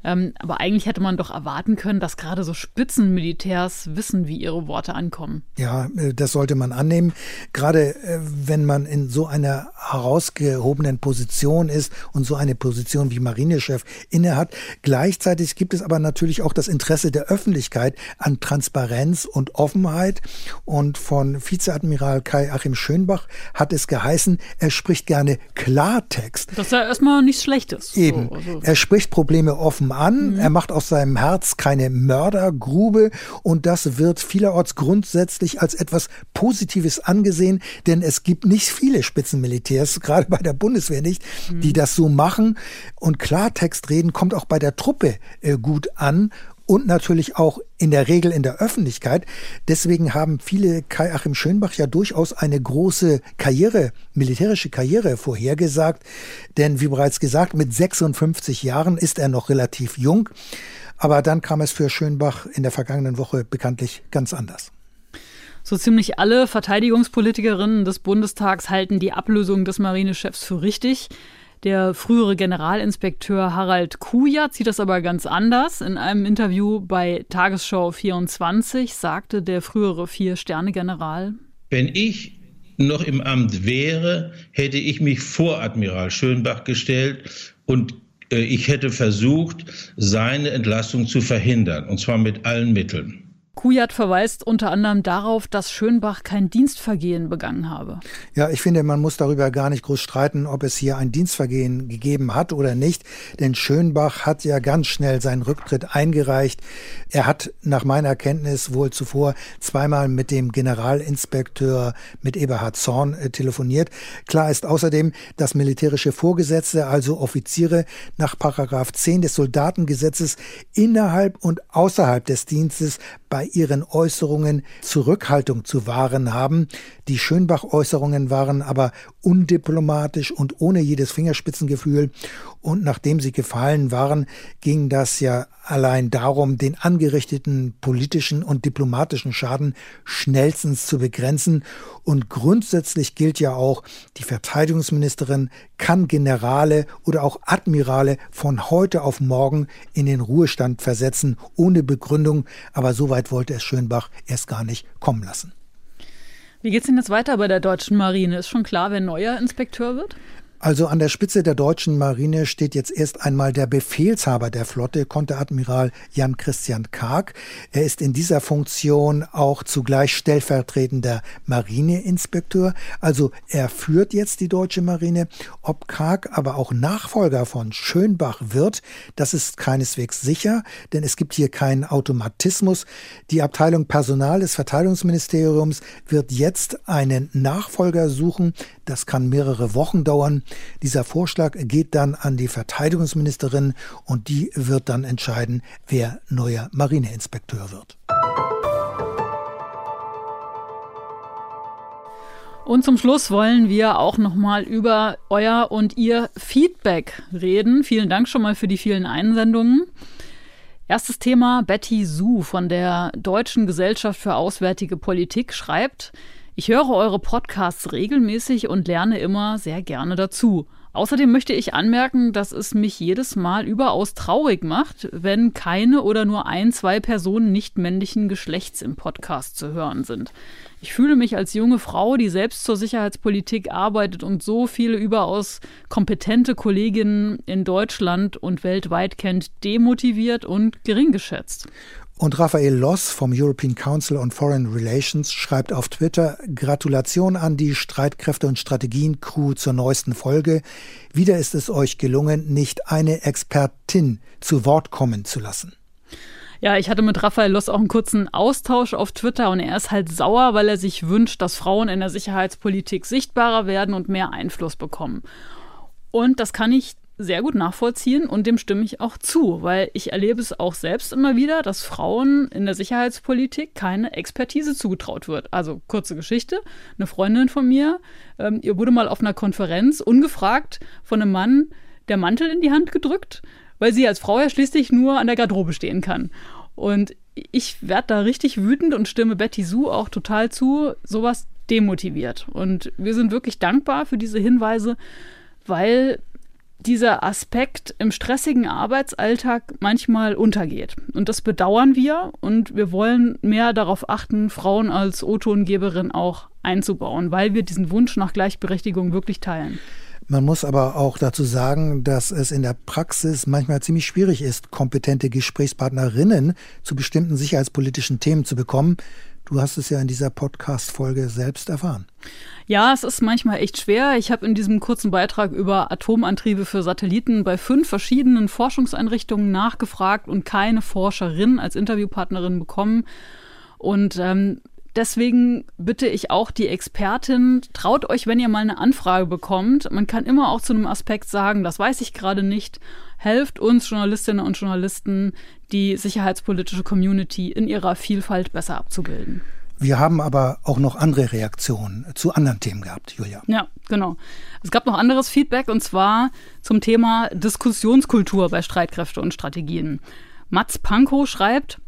Ähm, aber eigentlich hätte man doch erwarten können, dass gerade so Spitzenmilitärs wissen, wie ihre Worte ankommen. Ja, äh, das sollte man annehmen. Gerade äh, wenn man in so einer herausgehobenen Position ist und so eine Position wie Marinechef innehat. Gleichzeitig gibt es aber natürlich auch das Interesse der Öffentlichkeit an Transparenz und Offenheit. Und von Vizeadmiral Kai-Achim Schönbach hat es geheißen, er spricht gerne Klartext. Das ist ja erstmal nichts Schlechtes. Eben. So, also. Er spricht Probleme offen An. Mhm. Er macht aus seinem Herz keine Mördergrube und das wird vielerorts grundsätzlich als etwas Positives angesehen, denn es gibt nicht viele Spitzenmilitärs, gerade bei der Bundeswehr nicht, mhm. die das so machen. Und Klartext reden kommt auch bei der Truppe äh, gut an und natürlich auch in der Regel in der Öffentlichkeit. Deswegen haben viele Kai-Achim Schönbach ja durchaus eine große Karriere, militärische Karriere vorhergesagt. Denn wie bereits gesagt, mit 56 Jahren ist er noch relativ jung. Aber dann kam es für Schönbach in der vergangenen Woche bekanntlich ganz anders. So ziemlich alle Verteidigungspolitikerinnen des Bundestags halten die Ablösung des Marinechefs für richtig. Der frühere Generalinspekteur Harald Kujat sieht das aber ganz anders. In einem Interview bei Tagesschau 24 sagte der frühere Vier-Sterne-General: Wenn ich noch im Amt wäre, hätte ich mich vor Admiral Schönbach gestellt und äh, ich hätte versucht, seine Entlassung zu verhindern, und zwar mit allen Mitteln. Kujat verweist unter anderem darauf, dass Schönbach kein Dienstvergehen begangen habe. Ja, ich finde, man muss darüber gar nicht groß streiten, ob es hier ein Dienstvergehen gegeben hat oder nicht. Denn Schönbach hat ja ganz schnell seinen Rücktritt eingereicht. Er hat nach meiner Kenntnis wohl zuvor zweimal mit dem Generalinspekteur, mit Eberhard Zorn, äh, telefoniert. Klar ist außerdem, dass militärische Vorgesetzte, also Offiziere, nach Paragraph 10 des Soldatengesetzes innerhalb und außerhalb des Dienstes bei ihren Äußerungen Zurückhaltung zu wahren haben. Die Schönbach-Äußerungen waren aber undiplomatisch und ohne jedes Fingerspitzengefühl. Und nachdem sie gefallen waren, ging das ja allein darum, den angerichteten politischen und diplomatischen Schaden schnellstens zu begrenzen. Und grundsätzlich gilt ja auch, die Verteidigungsministerin kann Generale oder auch Admirale von heute auf morgen in den Ruhestand versetzen, ohne Begründung. Aber so weit wollte es Schönbach erst gar nicht kommen lassen. Wie geht es denn jetzt weiter bei der deutschen Marine? Ist schon klar, wer neuer Inspekteur wird? Also an der Spitze der deutschen Marine steht jetzt erst einmal der Befehlshaber der Flotte, Konteradmiral Jan Christian Karg. Er ist in dieser Funktion auch zugleich stellvertretender Marineinspekteur. Also er führt jetzt die deutsche Marine. Ob Karg aber auch Nachfolger von Schönbach wird, das ist keineswegs sicher, denn es gibt hier keinen Automatismus. Die Abteilung Personal des Verteidigungsministeriums wird jetzt einen Nachfolger suchen. Das kann mehrere Wochen dauern. Dieser Vorschlag geht dann an die Verteidigungsministerin und die wird dann entscheiden, wer neuer Marineinspekteur wird. Und zum Schluss wollen wir auch nochmal über euer und ihr Feedback reden. Vielen Dank schon mal für die vielen Einsendungen. Erstes Thema, Betty Su von der Deutschen Gesellschaft für Auswärtige Politik schreibt, ich höre eure Podcasts regelmäßig und lerne immer sehr gerne dazu. Außerdem möchte ich anmerken, dass es mich jedes Mal überaus traurig macht, wenn keine oder nur ein, zwei Personen nicht männlichen Geschlechts im Podcast zu hören sind. Ich fühle mich als junge Frau, die selbst zur Sicherheitspolitik arbeitet und so viele überaus kompetente Kolleginnen in Deutschland und weltweit kennt, demotiviert und gering geschätzt. Und Raphael Loss vom European Council on Foreign Relations schreibt auf Twitter Gratulation an die Streitkräfte und Strategien Crew zur neuesten Folge. Wieder ist es euch gelungen, nicht eine Expertin zu Wort kommen zu lassen. Ja, ich hatte mit Raphael Loss auch einen kurzen Austausch auf Twitter und er ist halt sauer, weil er sich wünscht, dass Frauen in der Sicherheitspolitik sichtbarer werden und mehr Einfluss bekommen. Und das kann ich sehr gut nachvollziehen und dem stimme ich auch zu, weil ich erlebe es auch selbst immer wieder, dass Frauen in der Sicherheitspolitik keine Expertise zugetraut wird. Also kurze Geschichte, eine Freundin von mir, ähm, ihr wurde mal auf einer Konferenz ungefragt von einem Mann der Mantel in die Hand gedrückt, weil sie als Frau ja schließlich nur an der Garderobe stehen kann. Und ich werde da richtig wütend und stimme Betty Sue auch total zu, sowas demotiviert. Und wir sind wirklich dankbar für diese Hinweise, weil dieser Aspekt im stressigen Arbeitsalltag manchmal untergeht. Und das bedauern wir und wir wollen mehr darauf achten, Frauen als O-Tongeberin auch einzubauen, weil wir diesen Wunsch nach Gleichberechtigung wirklich teilen. Man muss aber auch dazu sagen, dass es in der Praxis manchmal ziemlich schwierig ist, kompetente Gesprächspartnerinnen zu bestimmten sicherheitspolitischen Themen zu bekommen. Du hast es ja in dieser Podcast-Folge selbst erfahren. Ja, es ist manchmal echt schwer. Ich habe in diesem kurzen Beitrag über Atomantriebe für Satelliten bei fünf verschiedenen Forschungseinrichtungen nachgefragt und keine Forscherin als Interviewpartnerin bekommen. Und ähm, deswegen bitte ich auch die Expertin, traut euch, wenn ihr mal eine Anfrage bekommt. Man kann immer auch zu einem Aspekt sagen, das weiß ich gerade nicht. Helft uns Journalistinnen und Journalisten, die sicherheitspolitische Community in ihrer Vielfalt besser abzubilden. Wir haben aber auch noch andere Reaktionen zu anderen Themen gehabt, Julia. Ja, genau. Es gab noch anderes Feedback und zwar zum Thema Diskussionskultur bei Streitkräfte und Strategien. Mats Pankow schreibt,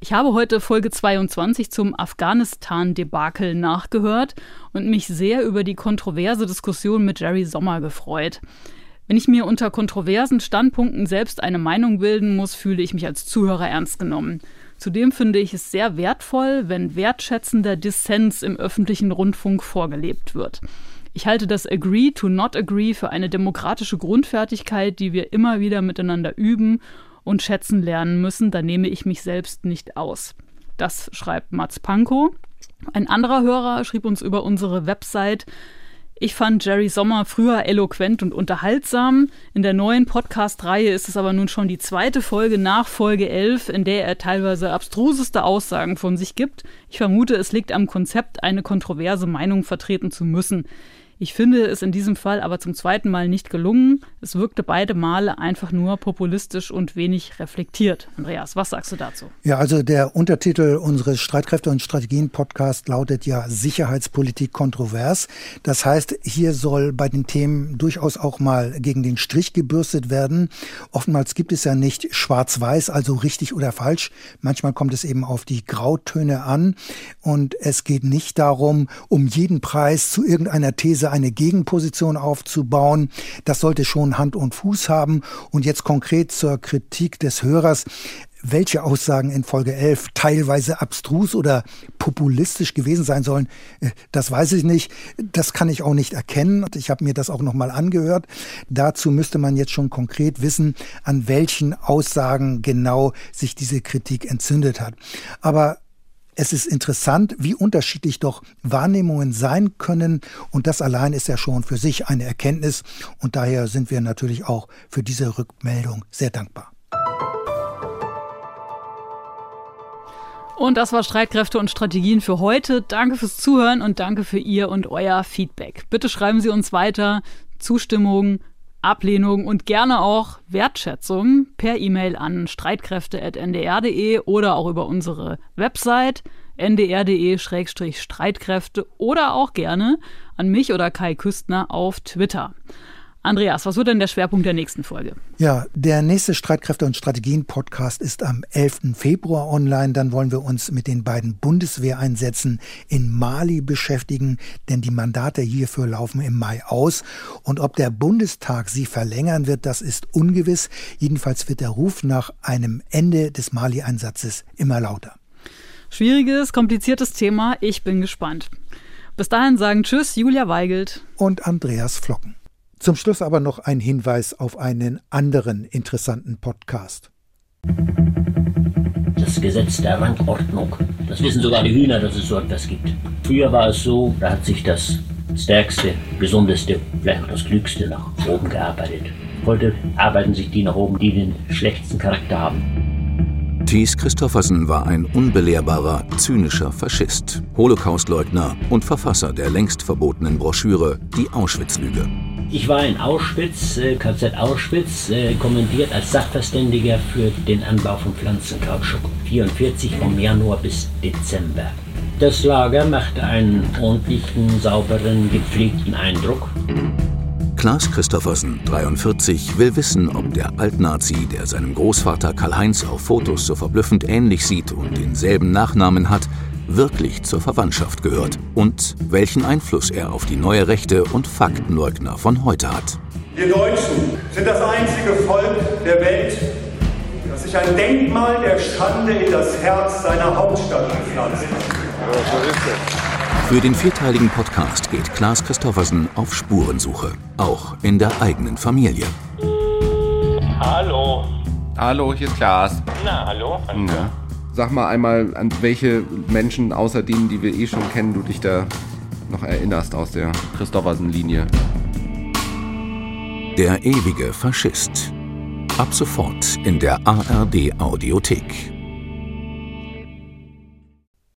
ich habe heute Folge 22 zum Afghanistan-Debakel nachgehört und mich sehr über die kontroverse Diskussion mit Jerry Sommer gefreut. Wenn ich mir unter kontroversen Standpunkten selbst eine Meinung bilden muss, fühle ich mich als Zuhörer ernst genommen. Zudem finde ich es sehr wertvoll, wenn wertschätzender Dissens im öffentlichen Rundfunk vorgelebt wird. Ich halte das Agree to Not Agree für eine demokratische Grundfertigkeit, die wir immer wieder miteinander üben und schätzen lernen müssen. Da nehme ich mich selbst nicht aus. Das schreibt Mats Pankow. Ein anderer Hörer schrieb uns über unsere Website, ich fand Jerry Sommer früher eloquent und unterhaltsam. In der neuen Podcast-Reihe ist es aber nun schon die zweite Folge nach Folge 11, in der er teilweise abstruseste Aussagen von sich gibt. Ich vermute, es liegt am Konzept, eine kontroverse Meinung vertreten zu müssen. Ich finde es in diesem Fall aber zum zweiten Mal nicht gelungen. Es wirkte beide Male einfach nur populistisch und wenig reflektiert. Andreas, was sagst du dazu? Ja, also der Untertitel unseres Streitkräfte- und Strategien-Podcasts lautet ja Sicherheitspolitik kontrovers. Das heißt, hier soll bei den Themen durchaus auch mal gegen den Strich gebürstet werden. Oftmals gibt es ja nicht schwarz-weiß, also richtig oder falsch. Manchmal kommt es eben auf die Grautöne an. Und es geht nicht darum, um jeden Preis zu irgendeiner These eine Gegenposition aufzubauen. Das sollte schon Hand und Fuß haben. Und jetzt konkret zur Kritik des Hörers welche Aussagen in Folge 11 teilweise abstrus oder populistisch gewesen sein sollen, äh, das weiß ich nicht. Das kann ich auch nicht erkennen. Ich habe mir das auch nochmal angehört. Dazu müsste man jetzt schon konkret wissen, an welchen Aussagen genau sich diese Kritik entzündet hat. Aber es ist interessant, wie unterschiedlich doch Wahrnehmungen sein können. Und das allein ist ja schon für sich eine Erkenntnis. Und daher sind wir natürlich auch für diese Rückmeldung sehr dankbar. Und das war Streitkräfte und Strategien für heute. Danke fürs Zuhören und danke für Ihr und euer Feedback. Bitte schreiben Sie uns weiter Zustimmung, Ablehnung und gerne auch Wertschätzung per E-Mail an streitkräfte.ndr.de oder auch über unsere Website ndr.de-streitkräfte oder auch gerne an mich oder Kai Küstner auf Twitter. Andreas, was wird denn der Schwerpunkt der nächsten Folge? Ja, der nächste Streitkräfte und Strategien Podcast ist am 11. Februar online. Dann wollen wir uns mit den beiden Bundeswehreinsätzen in Mali beschäftigen, denn die Mandate hierfür laufen im Mai aus. Und ob der Bundestag sie verlängern wird, das ist ungewiss. Jedenfalls wird der Ruf nach einem Ende des Mali-Einsatzes immer lauter. Schwieriges, kompliziertes Thema. Ich bin gespannt. Bis dahin sagen Tschüss, Julia Weigelt und Andreas Flocken. Zum Schluss aber noch ein Hinweis auf einen anderen interessanten Podcast. Das Gesetz der Rangordnung. Das wissen sogar die Hühner, dass es so etwas gibt. Früher war es so, da hat sich das Stärkste, Gesundeste, vielleicht auch das Klügste nach oben gearbeitet. Heute arbeiten sich die nach oben, die den schlechtesten Charakter haben. Thies Christoffersen war ein unbelehrbarer, zynischer Faschist, Holocaustleugner und Verfasser der längst verbotenen Broschüre Die Auschwitz-Lüge. Ich war in Auschwitz, äh, KZ Auschwitz, äh, kommentiert als Sachverständiger für den Anbau von Pflanzenkautschuk. 44 vom Januar bis Dezember. Das Lager machte einen ordentlichen, sauberen, gepflegten Eindruck. Klaas Christoffersen, 43, will wissen, ob der Altnazi, der seinem Großvater Karl-Heinz auf Fotos so verblüffend ähnlich sieht und denselben Nachnamen hat, wirklich zur Verwandtschaft gehört und welchen Einfluss er auf die neue Rechte und Faktenleugner von heute hat. Wir Deutschen sind das einzige Volk der Welt, das sich ein Denkmal der Schande in das Herz seiner Hauptstadt gepflanzt Für den vierteiligen Podcast geht Klaas Christoffersen auf Spurensuche, auch in der eigenen Familie. Hallo. Hallo, hier ist Klaas. Na, hallo. hallo. Na. Sag mal einmal, an welche Menschen außer denen, die wir eh schon kennen, du dich da noch erinnerst aus der Christoffersen-Linie. Der ewige Faschist. Ab sofort in der ARD Audiothek.